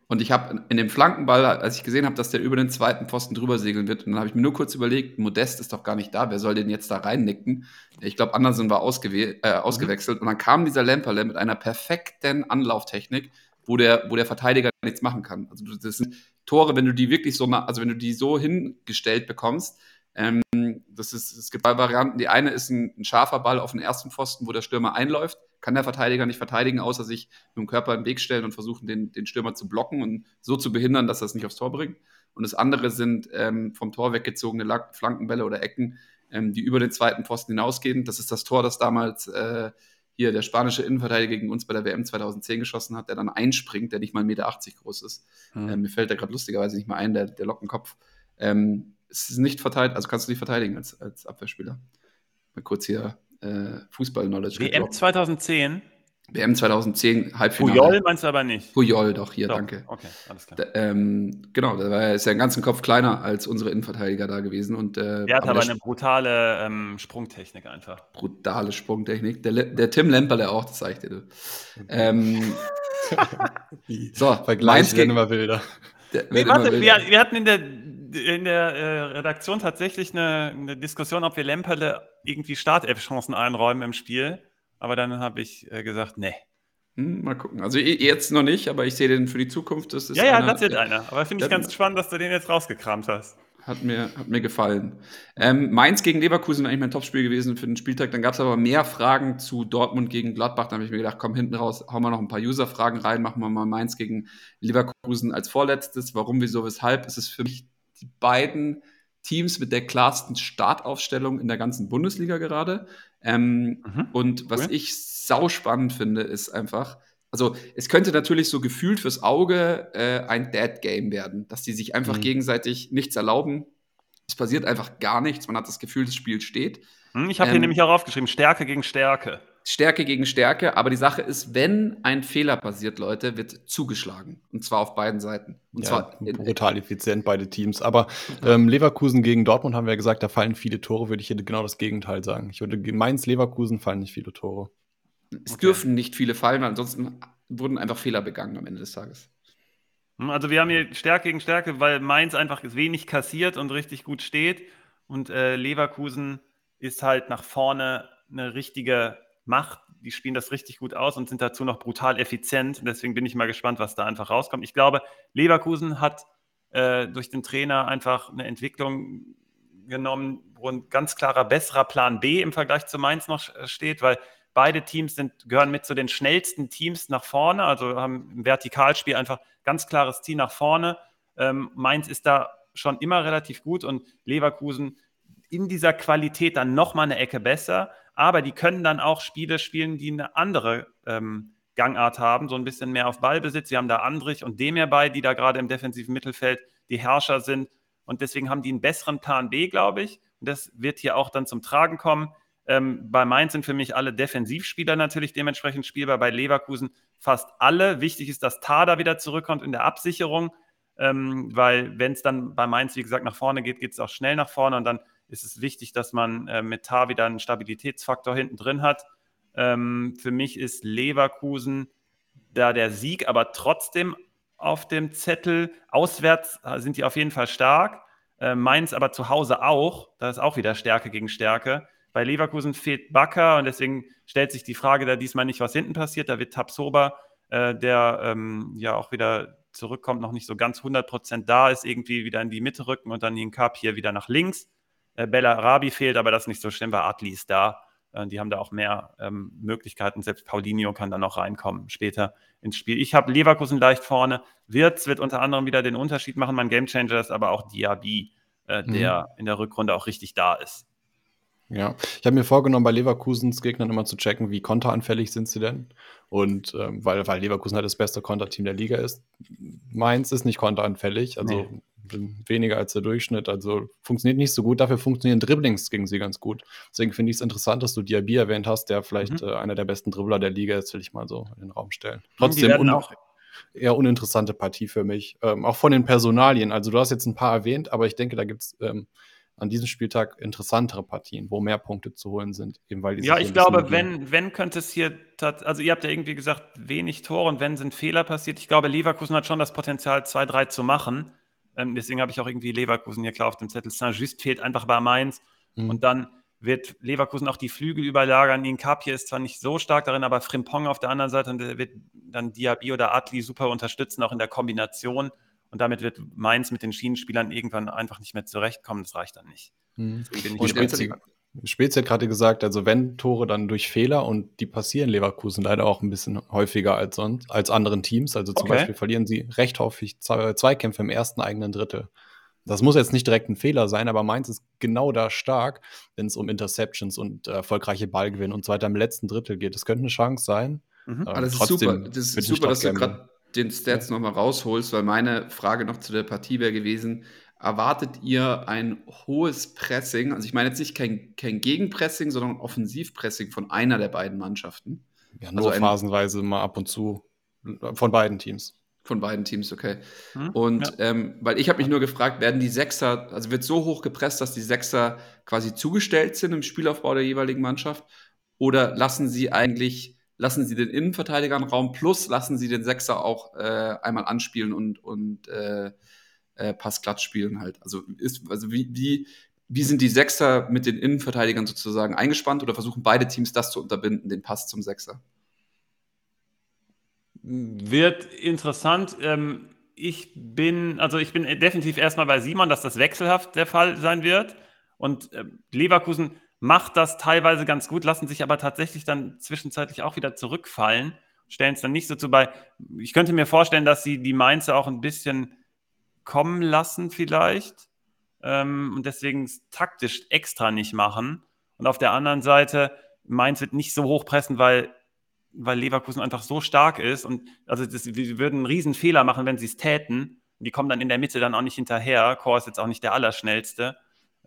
und ich habe in dem Flankenball, als ich gesehen habe, dass der über den zweiten Pfosten drüber segeln wird, und dann habe ich mir nur kurz überlegt, Modest ist doch gar nicht da, wer soll den jetzt da reinnicken? Ich glaube, Andersen war äh, ausgewechselt und dann kam dieser Lemperle mit einer perfekten Anlauftechnik, wo der, wo der Verteidiger nichts machen kann. Also das sind Tore, wenn du die wirklich so, also wenn du die so hingestellt bekommst, ähm, das ist, es gibt zwei Varianten. Die eine ist ein, ein scharfer Ball auf den ersten Pfosten, wo der Stürmer einläuft. Kann der Verteidiger nicht verteidigen, außer sich mit dem Körper in den Weg stellen und versuchen, den, den Stürmer zu blocken und so zu behindern, dass er es nicht aufs Tor bringt. Und das andere sind ähm, vom Tor weggezogene Lack- Flankenbälle oder Ecken, ähm, die über den zweiten Pfosten hinausgehen. Das ist das Tor, das damals äh, hier der spanische Innenverteidiger gegen uns bei der WM 2010 geschossen hat, der dann einspringt, der nicht mal 1,80 Meter groß ist. Hm. Ähm, mir fällt da gerade lustigerweise nicht mal ein, der, der Lockenkopf. Ähm, es ist nicht verteidigt, also kannst du nicht verteidigen als, als Abwehrspieler. Mal kurz hier äh, Fußball-Knowledge. WM gedroppt. 2010. WM 2010, Halbfinale. Puyol meinst du aber nicht. Puyol, doch, hier, Doch, danke. Okay, alles klar. Da, ähm, genau, der war, ist ja einen ganzen Kopf kleiner als unsere Innenverteidiger da gewesen. Und, äh, Der hat aber der eine brutale ähm, Sprungtechnik einfach. brutale Sprungtechnik. Der, der Tim Lemperle auch, das zeigt dir. Ähm, so, Vergleich Mainz gegen, immer wilder. der, Nee, warte, wir, wir hatten in der, in der äh, Redaktion tatsächlich eine, eine Diskussion, ob wir Lemperle irgendwie Startelf-Chancen einräumen im Spiel. Aber dann habe ich äh, gesagt, nee. Hm, mal gucken. Also jetzt noch nicht, aber ich sehe den für die Zukunft. Das ist Ja, ja, einer, das wird einer. Aber finde ich ganz spannend, dass du den jetzt rausgekramt hast. Hat mir, hat mir gefallen. Ähm, Mainz gegen Leverkusen eigentlich mein Topspiel gewesen für den Spieltag. Dann gab es aber mehr Fragen zu Dortmund gegen Gladbach. Da habe ich mir gedacht, komm, hinten raus, hauen wir noch ein paar User-Fragen rein, machen wir mal Mainz gegen Leverkusen als vorletztes. Warum, wieso, weshalb? Es ist für mich die beiden Teams mit der klarsten Startaufstellung in der ganzen Bundesliga gerade. Ähm, Mhm. und was Cool. ich sau spannend finde, ist einfach, also es könnte natürlich so gefühlt fürs Auge äh, ein Dead-Game werden, dass die sich einfach Mhm. gegenseitig nichts erlauben. Es passiert einfach gar nichts. Man hat das Gefühl, das Spiel steht. Hm, ich habe Ähm, hier nämlich auch aufgeschrieben, Stärke gegen Stärke. Stärke gegen Stärke, aber die Sache ist, wenn ein Fehler passiert, Leute, wird zugeschlagen. Und zwar auf beiden Seiten. Und Ja, zwar brutal effizient, beide Teams. Aber ähm, Leverkusen gegen Dortmund haben wir ja gesagt, da fallen viele Tore, würde ich hier genau das Gegenteil sagen. Ich würde gegen Mainz, Leverkusen fallen nicht viele Tore. Es Okay. dürfen nicht viele fallen, weil ansonsten wurden einfach Fehler begangen am Ende des Tages. Hm, Also wir haben hier Stärke gegen Stärke, weil Mainz einfach wenig kassiert und richtig gut steht. Und äh, Leverkusen ist halt nach vorne eine richtige Macht. Die spielen das richtig gut aus und sind dazu noch brutal effizient. Deswegen bin ich mal gespannt, was da einfach rauskommt. Ich glaube, Leverkusen hat äh, durch den Trainer einfach eine Entwicklung genommen, wo ein ganz klarer besserer Plan B im Vergleich zu Mainz noch äh, steht, weil beide Teams sind, gehören mit zu den schnellsten Teams nach vorne, also haben im Vertikalspiel einfach ganz klares Ziel nach vorne. Ähm, Mainz ist da schon immer relativ gut und Leverkusen in dieser Qualität dann nochmal eine Ecke besser, aber die können dann auch Spiele spielen, die eine andere ähm, Gangart haben, so ein bisschen mehr auf Ballbesitz. Sie haben da Andrich und Demir bei, die da gerade im defensiven Mittelfeld die Herrscher sind und deswegen haben die einen besseren Plan B, glaube ich. Und das wird hier auch dann zum Tragen kommen. Ähm, bei Mainz sind für mich alle Defensivspieler natürlich dementsprechend spielbar, bei Leverkusen fast alle. Wichtig ist, dass Tada wieder zurückkommt in der Absicherung, ähm, weil wenn es dann bei Mainz, wie gesagt, nach vorne geht, geht es auch schnell nach vorne und dann ist es wichtig, dass man äh, mit Tar wieder einen Stabilitätsfaktor hinten drin hat. Ähm, für mich ist Leverkusen da der Sieg, aber trotzdem auf dem Zettel. Auswärts sind die auf jeden Fall stark. Äh, Mainz aber zu Hause auch. Da ist auch wieder Stärke gegen Stärke. Bei Leverkusen fehlt Bakker und deswegen stellt sich die Frage da diesmal nicht, was hinten passiert. Da wird Tapsoba, äh, der ähm, ja auch wieder zurückkommt, noch nicht so ganz 100% da ist, irgendwie wieder in die Mitte rücken und dann den Cup hier wieder nach links. Äh, Bella Arabi fehlt, aber das ist nicht so schlimm, weil Adli ist da. Äh, die haben da auch mehr ähm, Möglichkeiten. Selbst Paulinho kann da noch reinkommen später ins Spiel. Ich habe Leverkusen leicht vorne. Wirtz wird unter anderem wieder den Unterschied machen. Mein Gamechanger ist aber auch Diaby, äh, der mhm. in der Rückrunde auch richtig da ist. Ja, ich habe mir vorgenommen, bei Leverkusens Gegnern immer zu checken, wie konteranfällig sind sie denn. Und ähm, weil, weil Leverkusen halt das beste Konterteam der Liga ist. Mainz ist nicht konteranfällig, also nee weniger als der Durchschnitt. Also funktioniert nicht so gut. Dafür funktionieren Dribblings gegen sie ganz gut. Deswegen finde ich es interessant, dass du Diaby erwähnt hast, der vielleicht mhm. äh, einer der besten Dribbler der Liga ist, will ich mal so in den Raum stellen. Trotzdem un auch eher uninteressante Partie für mich. Ähm, auch von den Personalien. Also du hast jetzt ein paar erwähnt, aber ich denke, da gibt es ähm, an diesem Spieltag interessantere Partien, wo mehr Punkte zu holen sind. Eben weil ja, ich glaube, wenn, wenn könnte es hier, also ihr habt ja irgendwie gesagt, wenig Tore und wenn sind Fehler passiert. Ich glaube, Leverkusen hat schon das Potenzial, 2-3 zu machen. Ähm, deswegen habe ich auch irgendwie Leverkusen hier klar auf dem Zettel. Saint-Just fehlt einfach bei Mainz. Mhm. Und dann wird Leverkusen auch die Flügel überlagern. Inkapie ist zwar nicht so stark darin, aber Frimpong auf der anderen Seite und der wird dann Diaby oder Atli super unterstützen, auch in der Kombination. Und damit wird Mainz mit den Schienenspielern irgendwann einfach nicht mehr zurechtkommen. Das reicht dann nicht. Mhm. Und Spezi Spezi hat gerade gesagt, also wenn Tore dann durch Fehler und die passieren Leverkusen leider auch ein bisschen häufiger als sonst, als anderen Teams. Also zum okay. Beispiel verlieren sie recht häufig Zweikämpfe im ersten eigenen Drittel. Das muss jetzt nicht direkt ein Fehler sein, aber Mainz ist genau da stark, wenn es um Interceptions und äh, erfolgreiche Ballgewinn und so weiter im letzten Drittel geht. Das könnte eine Chance sein. Mhm. Ähm, das ist super, das ist super dass du gerade den Stats ja. nochmal rausholst, weil meine Frage noch zu der Partie wäre gewesen, erwartet ihr ein hohes Pressing? Also ich meine jetzt nicht kein, kein Gegenpressing, sondern Offensivpressing von einer der beiden Mannschaften. Ja, nur also phasenweise mal ab und zu von beiden Teams. Von beiden Teams, okay. Hm, und ja. ähm, weil ich habe mich nur gefragt, werden die Sechser, also wird so hoch gepresst, dass die Sechser quasi zugestellt sind im Spielaufbau der jeweiligen Mannschaft? Oder lassen sie eigentlich, lassen sie den Innenverteidiger einen Raum plus lassen sie den Sechser auch äh, einmal anspielen und, und äh, äh, Passglatt spielen halt. Also ist, also wie, wie, wie sind die Sechser mit den Innenverteidigern sozusagen eingespannt oder versuchen beide Teams das zu unterbinden, den Pass zum Sechser? Wird interessant. Ähm, ich bin, also ich bin definitiv erstmal bei Simon, dass das wechselhaft der Fall sein wird. Und äh, Leverkusen macht das teilweise ganz gut, lassen sich aber tatsächlich dann zwischenzeitlich auch wieder zurückfallen, stellen es dann nicht so zu bei. Ich könnte mir vorstellen, dass sie die Mainzer auch ein bisschen kommen lassen vielleicht ähm, und deswegen taktisch extra nicht machen. Und auf der anderen Seite, Mainz wird nicht so hoch pressen, weil, weil Leverkusen einfach so stark ist. Und also das, wir würden einen riesen Fehler machen, wenn sie es täten. Die kommen dann in der Mitte dann auch nicht hinterher. Chor ist jetzt auch nicht der Allerschnellste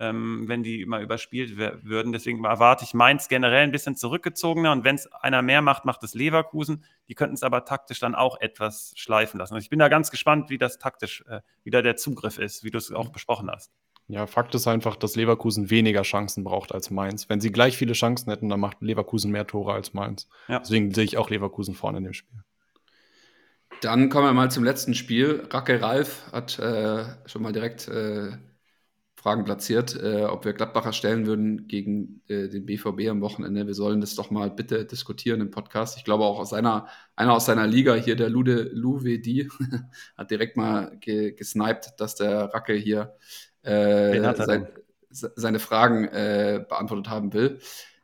ähm, wenn die immer überspielt würden. Deswegen erwarte ich Mainz generell ein bisschen zurückgezogener und wenn es einer mehr macht, macht es Leverkusen. Die könnten es aber taktisch dann auch etwas schleifen lassen. Also ich bin da ganz gespannt, wie das taktisch äh, wieder der Zugriff ist, wie du es auch mhm. besprochen hast. Ja, Fakt ist einfach, dass Leverkusen weniger Chancen braucht als Mainz. Wenn sie gleich viele Chancen hätten, dann macht Leverkusen mehr Tore als Mainz. Ja. Deswegen sehe ich auch Leverkusen vorne in dem Spiel. Dann kommen wir mal zum letzten Spiel. Racke Ralf hat äh, schon mal direkt äh, Fragen platziert, äh, ob wir Gladbacher stellen würden gegen äh, den BVB am Wochenende. Wir sollen das doch mal bitte diskutieren im Podcast. Ich glaube auch aus seiner, einer aus seiner Liga hier, der Lude Luvedi, hat direkt mal ge gesniped, dass der Racke hier äh, sein, seine Fragen äh, beantwortet haben will.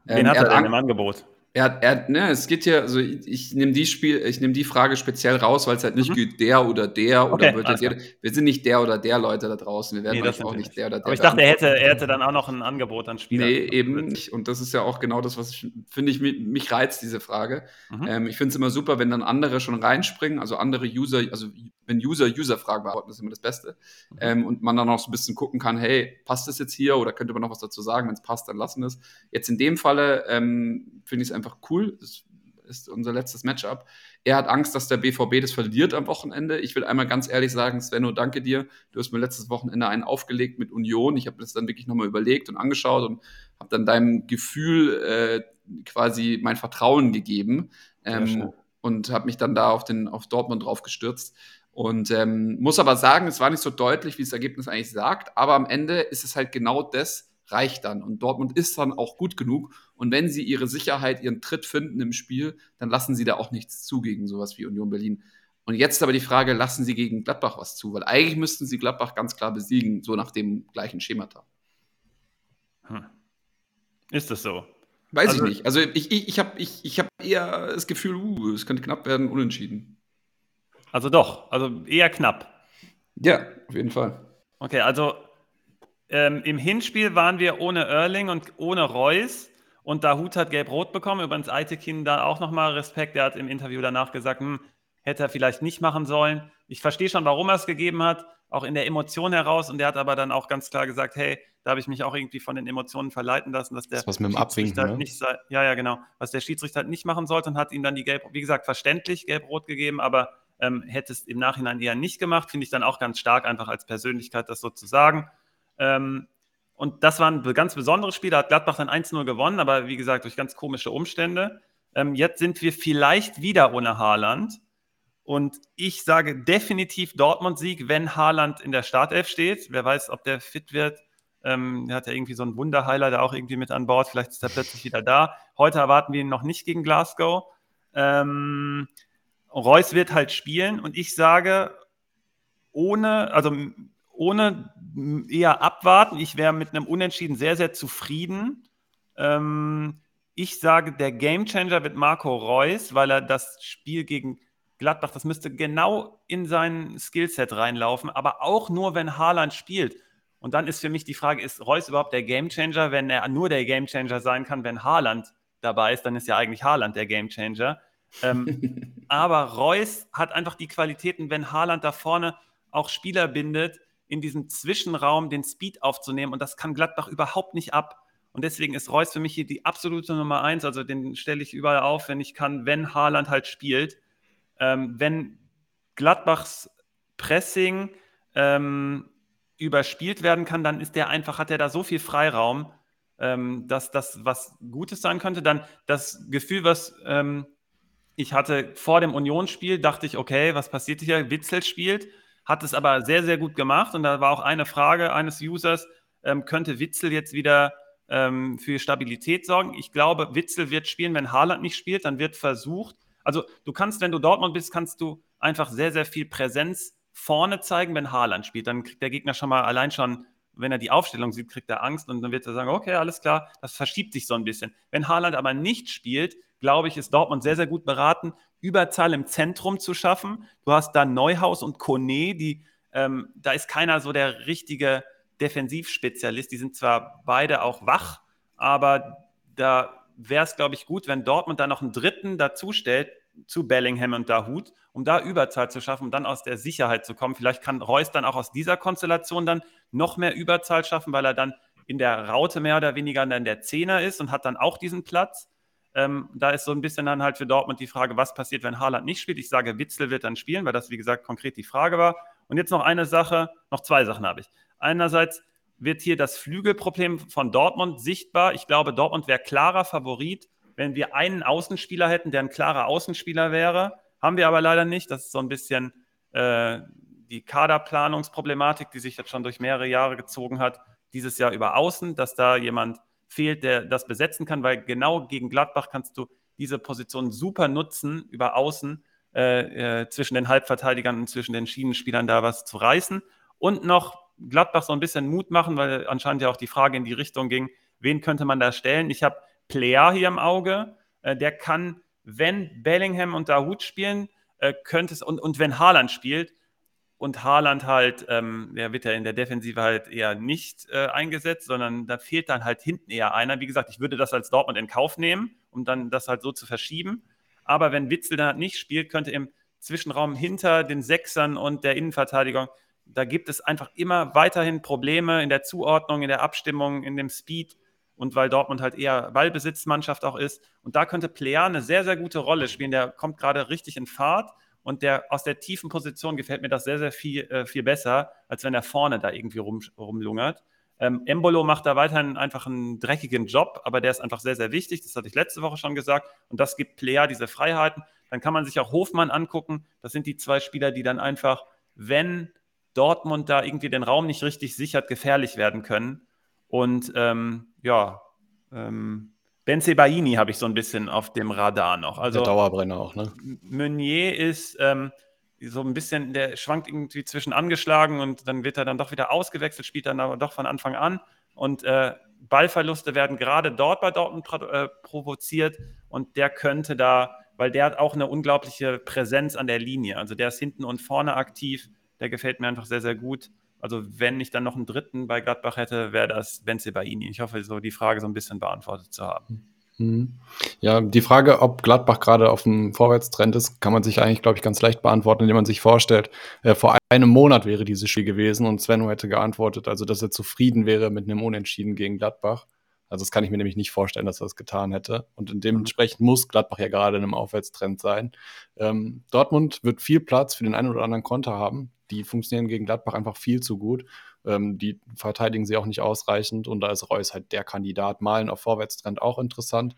Ähm, Wen hat er, er denn im Angebot? Er, er, ne, es geht hier, also ich, ich nehme die Spiel, ich nehme die Frage speziell raus, weil es halt nicht mhm. geht, der oder der okay, oder wird der, wir sind nicht der oder der Leute da draußen. Wir werden nee, auch nicht der oder der. Aber ich dachte, er hätte, er hätte dann auch noch ein Angebot an Spielern. Nee, eben nicht. Und das ist ja auch genau das, was ich finde, ich mich, mich reizt diese Frage. Mhm. Ähm, ich finde es immer super, wenn dann andere schon reinspringen, also andere User, also wenn User User-Fragen beantworten, ist immer das Beste. Mhm. Ähm, und man dann auch so ein bisschen gucken kann, hey, passt das jetzt hier oder könnte man noch was dazu sagen? Wenn es passt, dann lassen wir es. Jetzt in dem Falle ähm, finde ich es einfach cool. Das ist unser letztes Matchup. Er hat Angst, dass der BVB das verliert am Wochenende. Ich will einmal ganz ehrlich sagen, Svenno, danke dir. Du hast mir letztes Wochenende einen aufgelegt mit Union. Ich habe das dann wirklich nochmal überlegt und angeschaut und habe dann deinem Gefühl äh, quasi mein Vertrauen gegeben ähm, und habe mich dann da auf, den, auf Dortmund drauf gestürzt. Und ähm, muss aber sagen, es war nicht so deutlich, wie das Ergebnis eigentlich sagt, aber am Ende ist es halt genau das, reicht dann. Und Dortmund ist dann auch gut genug. Und wenn sie ihre Sicherheit, ihren Tritt finden im Spiel, dann lassen sie da auch nichts zu gegen sowas wie Union Berlin. Und jetzt aber die Frage, lassen sie gegen Gladbach was zu? Weil eigentlich müssten sie Gladbach ganz klar besiegen, so nach dem gleichen Schemata. Hm. Ist das so? Weiß also, ich nicht. Also ich, ich, ich habe ich, ich hab eher das Gefühl, uh, es könnte knapp werden, unentschieden. Also doch, also eher knapp. Ja, auf jeden Fall. Okay, also ähm, im Hinspiel waren wir ohne Erling und ohne Reus und Dahut hat gelb-rot bekommen. Übrigens Eitekin da auch nochmal Respekt. Der hat im Interview danach gesagt, hm, hätte er vielleicht nicht machen sollen. Ich verstehe schon, warum er es gegeben hat, auch in der Emotion heraus. Und der hat aber dann auch ganz klar gesagt, hey, da habe ich mich auch irgendwie von den Emotionen verleiten lassen, dass der das was mit dem Abwinken, halt ne? nicht ja, ja, genau, was der Schiedsrichter halt nicht machen sollte und hat ihm dann die gelb, wie gesagt, verständlich gelb-rot gegeben, aber ähm, hätte im Nachhinein eher nicht gemacht. Finde ich dann auch ganz stark, einfach als Persönlichkeit das so zu sagen. Ähm, und das war ein ganz besonderes Spiel. Da hat Gladbach dann 1-0 gewonnen, aber wie gesagt, durch ganz komische Umstände. Ähm, jetzt sind wir vielleicht wieder ohne Haaland. Und ich sage definitiv Dortmund-Sieg, wenn Haaland in der Startelf steht. Wer weiß, ob der fit wird. Ähm, der hat ja irgendwie so einen Wunderheiler da auch irgendwie mit an Bord. Vielleicht ist er plötzlich wieder da. Heute erwarten wir ihn noch nicht gegen Glasgow. Ähm, Reus wird halt spielen und ich sage, ohne, also ohne eher abwarten, ich wäre mit einem Unentschieden sehr, sehr zufrieden. Ähm, ich sage, der Gamechanger wird Marco Reus, weil er das Spiel gegen Gladbach, das müsste genau in sein Skillset reinlaufen, aber auch nur, wenn Haaland spielt. Und dann ist für mich die Frage, ist Reus überhaupt der Gamechanger? Wenn er nur der Gamechanger sein kann, wenn Haaland dabei ist, dann ist ja eigentlich Haaland der Gamechanger. Ähm, aber Reus hat einfach die Qualitäten, wenn Haaland da vorne auch Spieler bindet, in diesem Zwischenraum den Speed aufzunehmen. Und das kann Gladbach überhaupt nicht ab. Und deswegen ist Reus für mich hier die absolute Nummer eins. Also den stelle ich überall auf, wenn ich kann, wenn Haaland halt spielt. Ähm, wenn Gladbachs Pressing ähm, überspielt werden kann, dann ist der einfach, hat er da so viel Freiraum, ähm, dass das was Gutes sein könnte. Dann das Gefühl, was ähm, ich hatte vor dem Unionsspiel, dachte ich, okay, was passiert hier? Witzel spielt, hat es aber sehr, sehr gut gemacht. Und da war auch eine Frage eines Users, ähm, könnte Witzel jetzt wieder ähm, für Stabilität sorgen? Ich glaube, Witzel wird spielen, wenn Haaland nicht spielt, dann wird versucht. Also du kannst, wenn du Dortmund bist, kannst du einfach sehr, sehr viel Präsenz vorne zeigen, wenn Haaland spielt. Dann kriegt der Gegner schon mal allein schon, wenn er die Aufstellung sieht, kriegt er Angst und dann wird er sagen, okay, alles klar, das verschiebt sich so ein bisschen. Wenn Haaland aber nicht spielt, glaube ich, ist Dortmund sehr, sehr gut beraten, Überzahl im Zentrum zu schaffen. Du hast da Neuhaus und Kone, die, ähm, da ist keiner so der richtige Defensivspezialist. Die sind zwar beide auch wach, aber da wäre es, glaube ich, gut, wenn Dortmund da noch einen dritten dazustellt zu Bellingham und Dahut, um da Überzahl zu schaffen, um dann aus der Sicherheit zu kommen. Vielleicht kann Reus dann auch aus dieser Konstellation dann noch mehr Überzahl schaffen, weil er dann in der Raute mehr oder weniger dann der Zehner ist und hat dann auch diesen Platz. Ähm, da ist so ein bisschen dann halt für Dortmund die Frage, was passiert, wenn Haaland nicht spielt. Ich sage, Witzel wird dann spielen, weil das, wie gesagt, konkret die Frage war. Und jetzt noch eine Sache, noch zwei Sachen habe ich. Einerseits wird hier das Flügelproblem von Dortmund sichtbar. Ich glaube, Dortmund wäre klarer Favorit, wenn wir einen Außenspieler hätten, der ein klarer Außenspieler wäre. Haben wir aber leider nicht. Das ist so ein bisschen äh, die Kaderplanungsproblematik, die sich jetzt schon durch mehrere Jahre gezogen hat. Dieses Jahr über Außen, dass da jemand fehlt, der das besetzen kann, weil genau gegen Gladbach kannst du diese Position super nutzen, über Außen äh, äh, zwischen den Halbverteidigern und zwischen den Schienenspielern da was zu reißen. Und noch Gladbach so ein bisschen Mut machen, weil anscheinend ja auch die Frage in die Richtung ging, wen könnte man da stellen? Ich habe Plea hier im Auge, äh, der kann, wenn Bellingham und Dahut spielen, äh, könnte es, und, und wenn Haaland spielt, und Haaland halt, ähm, der wird ja in der Defensive halt eher nicht äh, eingesetzt, sondern da fehlt dann halt hinten eher einer. Wie gesagt, ich würde das als Dortmund in Kauf nehmen, um dann das halt so zu verschieben. Aber wenn Witzel dann halt nicht spielt, könnte im Zwischenraum hinter den Sechsern und der Innenverteidigung, da gibt es einfach immer weiterhin Probleme in der Zuordnung, in der Abstimmung, in dem Speed. Und weil Dortmund halt eher Ballbesitzmannschaft auch ist. Und da könnte Plea eine sehr, sehr gute Rolle spielen. Der kommt gerade richtig in Fahrt und der aus der tiefen Position gefällt mir das sehr, sehr viel, äh, viel besser, als wenn er vorne da irgendwie rum, rumlungert. Ähm, Embolo macht da weiterhin einfach einen dreckigen Job, aber der ist einfach sehr, sehr wichtig. Das hatte ich letzte Woche schon gesagt. Und das gibt Plea diese Freiheiten. Dann kann man sich auch Hofmann angucken. Das sind die zwei Spieler, die dann einfach, wenn Dortmund da irgendwie den Raum nicht richtig sichert, gefährlich werden können. Und ähm, ja, ähm, Ben Sebaini habe ich so ein bisschen auf dem Radar noch. Also, der Dauerbrenner auch, ne? Meunier ist ähm, so ein bisschen, der schwankt irgendwie zwischen angeschlagen und dann wird er dann doch wieder ausgewechselt, spielt dann aber doch von Anfang an. Und äh, Ballverluste werden gerade dort bei Dortmund äh, provoziert und der könnte da, weil der hat auch eine unglaubliche Präsenz an der Linie. Also der ist hinten und vorne aktiv. Der gefällt mir einfach sehr, sehr gut. Also wenn ich dann noch einen dritten bei Gladbach hätte, wäre das Benze Baini. Ich hoffe, so die Frage so ein bisschen beantwortet zu haben. Mhm. Ja, die Frage, ob Gladbach gerade auf dem Vorwärtstrend ist, kann man sich eigentlich, glaube ich, ganz leicht beantworten, indem man sich vorstellt, äh, vor einem Monat wäre dieses Spiel gewesen und Svenno hätte geantwortet, also dass er zufrieden wäre mit einem Unentschieden gegen Gladbach. Also das kann ich mir nämlich nicht vorstellen, dass er das getan hätte. Und dementsprechend muss Gladbach ja gerade in einem Aufwärtstrend sein. Ähm, Dortmund wird viel Platz für den einen oder anderen Konter haben. Die funktionieren gegen Gladbach einfach viel zu gut. Ähm, die verteidigen sie auch nicht ausreichend und da ist Reus halt der Kandidat. Malen auf Vorwärtstrend auch interessant.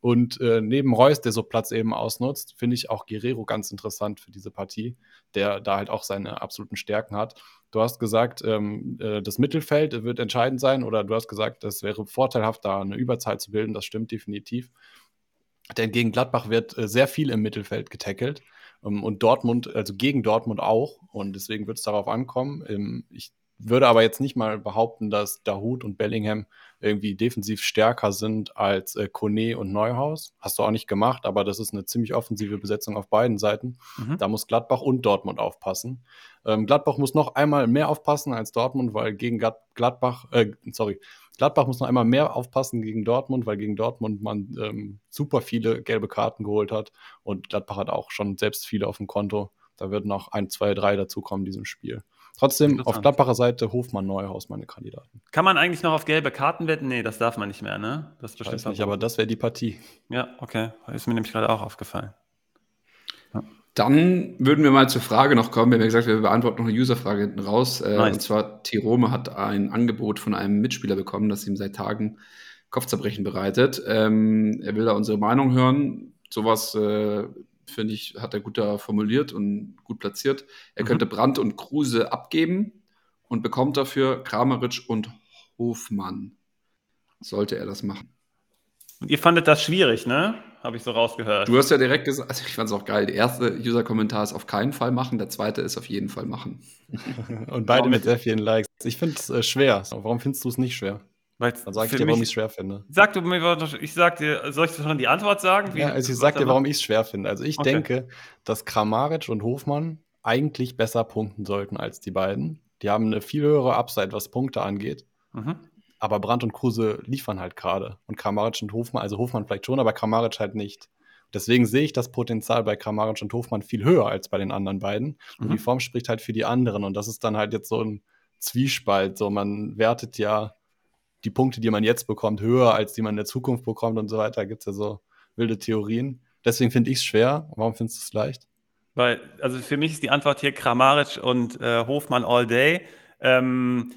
Und äh, neben Reus, der so Platz eben ausnutzt, finde ich auch Guerrero ganz interessant für diese Partie, der da halt auch seine absoluten Stärken hat. Du hast gesagt, ähm, äh, das Mittelfeld wird entscheidend sein oder du hast gesagt, es wäre vorteilhaft, da eine Überzahl zu bilden. Das stimmt definitiv. Denn gegen Gladbach wird äh, sehr viel im Mittelfeld getackelt und Dortmund, also gegen Dortmund auch. Und deswegen wird es darauf ankommen. Ähm, ich würde aber jetzt nicht mal behaupten, dass Dahut und Bellingham irgendwie defensiv stärker sind als äh, Kone und Neuhaus. Hast du auch nicht gemacht, aber das ist eine ziemlich offensive Besetzung auf beiden Seiten. Mhm. Da muss Gladbach und Dortmund aufpassen. Ähm, Gladbach muss noch einmal mehr aufpassen als Dortmund, weil gegen Gladbach, äh, sorry, Gladbach muss noch einmal mehr aufpassen gegen Dortmund, weil gegen Dortmund man ähm, super viele gelbe Karten geholt hat und Gladbach hat auch schon selbst viele auf dem Konto. Da wird noch ein, zwei, drei dazukommen in diesem Spiel. Trotzdem auf Gladbacher Seite Hofmann Neuhaus meine Kandidaten. Kann man eigentlich noch auf gelbe Karten wetten? Nee, das darf man nicht mehr, ne? Das bestimmt Weiß nicht, aber das wäre die Partie. Ja, okay. Ist mir nämlich gerade auch aufgefallen. Ja. Dann würden wir mal zur Frage noch kommen. Wir haben ja gesagt, wir beantworten noch eine Userfrage hinten raus. Äh, nice. Und zwar, Tirome hat ein Angebot von einem Mitspieler bekommen, das ihm seit Tagen Kopfzerbrechen bereitet. Ähm, er will da unsere Meinung hören. Sowas äh, finde ich, hat er gut da formuliert und gut platziert. Er mhm. könnte Brandt und Kruse abgeben und bekommt dafür Krameritsch und Hofmann. Sollte er das machen. Und ihr fandet das schwierig, ne? Habe ich so rausgehört. Du hast ja direkt gesagt, also ich fand es auch geil. Der erste User-Kommentar ist auf keinen Fall machen, der zweite ist auf jeden Fall machen. und beide mit sehr vielen Likes. Ich finde es äh, schwer. Warum findest du es nicht schwer? Weil's Dann sage ich dir, warum ich es schwer finde. Sag du mir, ich sag dir, soll ich schon die Antwort sagen? ja, also ich sag dir, warum ich es schwer finde. Also ich okay. denke, dass Kramaric und Hofmann eigentlich besser punkten sollten als die beiden. Die haben eine viel höhere Upside, was Punkte angeht. Mhm. Aber Brandt und Kruse liefern halt gerade. Und Kramaric und Hofmann, also Hofmann vielleicht schon, aber Kramaric halt nicht. Deswegen sehe ich das Potenzial bei Kramaric und Hofmann viel höher als bei den anderen beiden. Und mhm. die Form spricht halt für die anderen. Und das ist dann halt jetzt so ein Zwiespalt. So, man wertet ja die Punkte, die man jetzt bekommt, höher als die man in der Zukunft bekommt und so weiter. Da gibt es ja so wilde Theorien. Deswegen finde ich es schwer. Warum findest du es leicht? Weil, also für mich ist die Antwort hier Kramaric und äh, Hofmann all day. Ähm,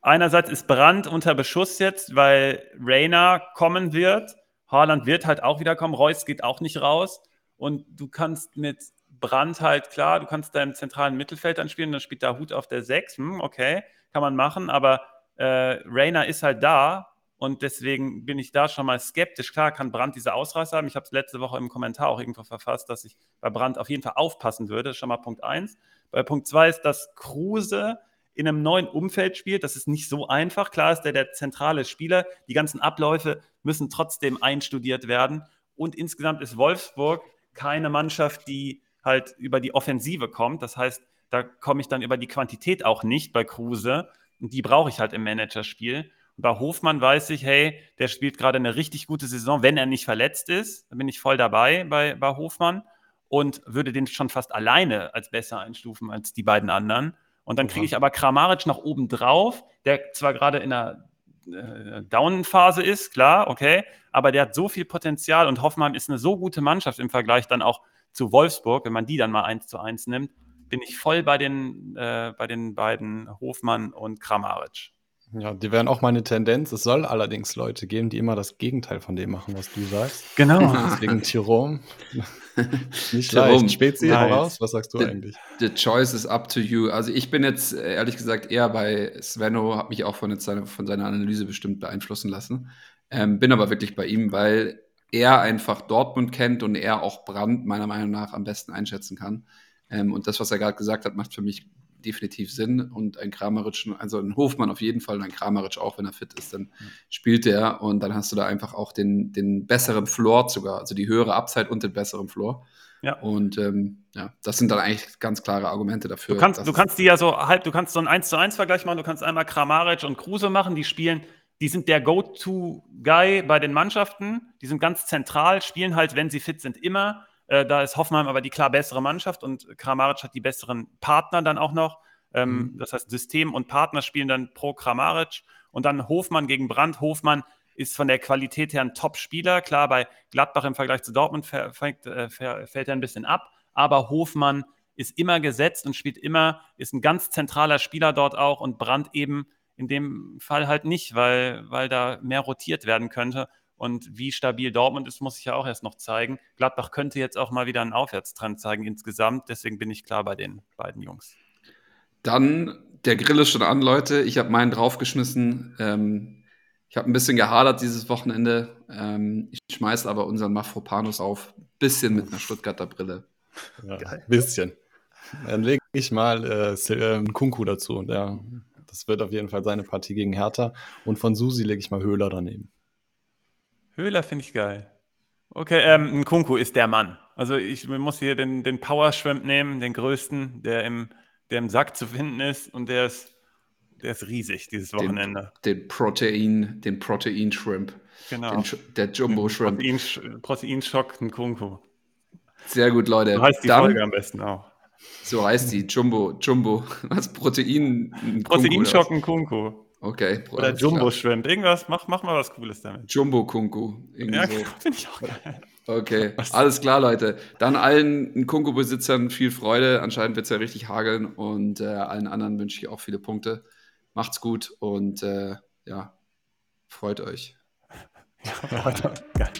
einerseits ist Brand unter Beschuss jetzt, weil Rainer kommen wird. Haaland wird halt auch wieder kommen. Reus geht auch nicht raus. Und du kannst mit Brand halt, klar, du kannst deinen zentralen Mittelfeld anspielen, dann spielt da Hut auf der 6. Hm, okay, kann man machen, aber äh, Rainer ist halt da und deswegen bin ich da schon mal skeptisch. Klar kann Brandt diese Ausreißer haben. Ich habe es letzte Woche im Kommentar auch irgendwo verfasst, dass ich bei Brandt auf jeden Fall aufpassen würde. Schon mal Punkt 1. Bei Punkt 2 ist, dass Kruse in einem neuen Umfeld spielt. Das ist nicht so einfach. Klar ist der der zentrale Spieler. Die ganzen Abläufe müssen trotzdem einstudiert werden. Und insgesamt ist Wolfsburg keine Mannschaft, die halt über die Offensive kommt. Das heißt, da komme ich dann über die Quantität auch nicht bei Kruse. Und die brauche ich halt im Managerspiel. Und bei Hofmann weiß ich, hey, der spielt gerade eine richtig gute Saison, wenn er nicht verletzt ist. Dann bin ich voll dabei bei, bei Hofmann und würde den schon fast alleine als besser einstufen als die beiden anderen. Und dann kriege ich aber Kramaric noch oben drauf, der zwar gerade in einer äh, Down-Phase ist, klar, okay, aber der hat so viel Potenzial und Hoffenheim ist eine so gute Mannschaft im Vergleich dann auch zu Wolfsburg, wenn man die dann mal eins zu eins nimmt, bin ich voll bei den, äh, bei den beiden Hofmann und Kramaric. Ja, die wären auch meine Tendenz. Es soll allerdings Leute geben, die immer das Gegenteil von dem machen, was du sagst. Genau. Deswegen Tirom. Nicht leicht. Spezi, nice. raus. Was sagst du the, eigentlich? The choice is up to you. Also ich bin jetzt äh, ehrlich gesagt eher bei Svenno, habe mich auch von, jetzt seine, von seiner Analyse bestimmt beeinflussen lassen. Ähm, bin aber wirklich bei ihm, weil er einfach Dortmund kennt und er auch Brand meiner Meinung nach am besten einschätzen kann. Ähm, und das, was er gerade gesagt hat, macht für mich definitiv Sinn. Und ein Kramaric, also ein Hofmann auf jeden Fall und ein Kramaric auch, wenn er fit ist, dann spielt er und dann hast du da einfach auch den, den besseren Floor sogar, also die höhere Upside und den besseren Floor. Ja. Und ähm, ja, das sind dann eigentlich ganz klare Argumente dafür. Du kannst, du kannst die ja so halb, du kannst so einen 1 zu 1 Vergleich machen, du kannst einmal Kramaric und Kruse machen, die spielen, die sind der Go-To-Guy bei den Mannschaften, die sind ganz zentral, spielen halt, wenn sie fit sind, immer äh, da ist Hoffenheim aber die klar bessere Mannschaft und Kramaric hat die besseren Partner dann auch noch. Ähm, mhm. Das heißt, System und Partner spielen dann pro Kramaric und dann Hofmann gegen Brandt. Hofmann ist von der Qualität her ein Top-Spieler. Klar, bei Gladbach im Vergleich zu Dortmund fällt, äh, fällt er ein bisschen ab, aber Hofmann ist immer gesetzt und spielt immer, ist ein ganz zentraler Spieler dort auch und Brandt eben in dem Fall halt nicht, weil, weil da mehr rotiert werden könnte. Und wie stabil Dortmund ist, muss ich ja auch erst noch zeigen. Gladbach könnte jetzt auch mal wieder einen Aufwärtstrend zeigen insgesamt. Deswegen bin ich klar bei den beiden Jungs. Dann, der Grill ist schon an, Leute. Ich habe meinen draufgeschmissen. Ähm, ich habe ein bisschen gehadert dieses Wochenende. Ähm, ich schmeiße aber unseren Mafropanus auf. Bisschen mit einer Stuttgarter Brille. Ja, Geil. Bisschen. Dann lege ich mal äh, äh, einen Kunku dazu. Ja, das wird auf jeden Fall seine Partie gegen Hertha. Und von Susi lege ich mal Höhler daneben. Höhler finde ich geil. Okay, ähm, Kunku ist der Mann. Also ich muss hier den, den Power Shrimp nehmen, den größten, der im, der im Sack zu finden ist und der ist, der ist riesig dieses Wochenende. Den, den Protein, den Protein Shrimp. Genau. Den, der Jumbo Shrimp. Protein, Proteinschock, ein Kunku. Sehr gut, Leute. So heißt die Dann, Folge am besten auch. So heißt die Jumbo, Jumbo. Was? Protein? Proteinschock, ein Okay. Oder Jumbo Shrimp. Irgendwas, mach, mach mal was Cooles damit. Jumbo Kunku. Ja, so. finde ich auch geil. Okay, alles klar, Leute. Dann allen Kunku-Besitzern viel Freude. Anscheinend wird es ja richtig hageln und äh, allen anderen wünsche ich auch viele Punkte. Macht's gut und äh, ja, freut euch. Ja, weiter. Geil.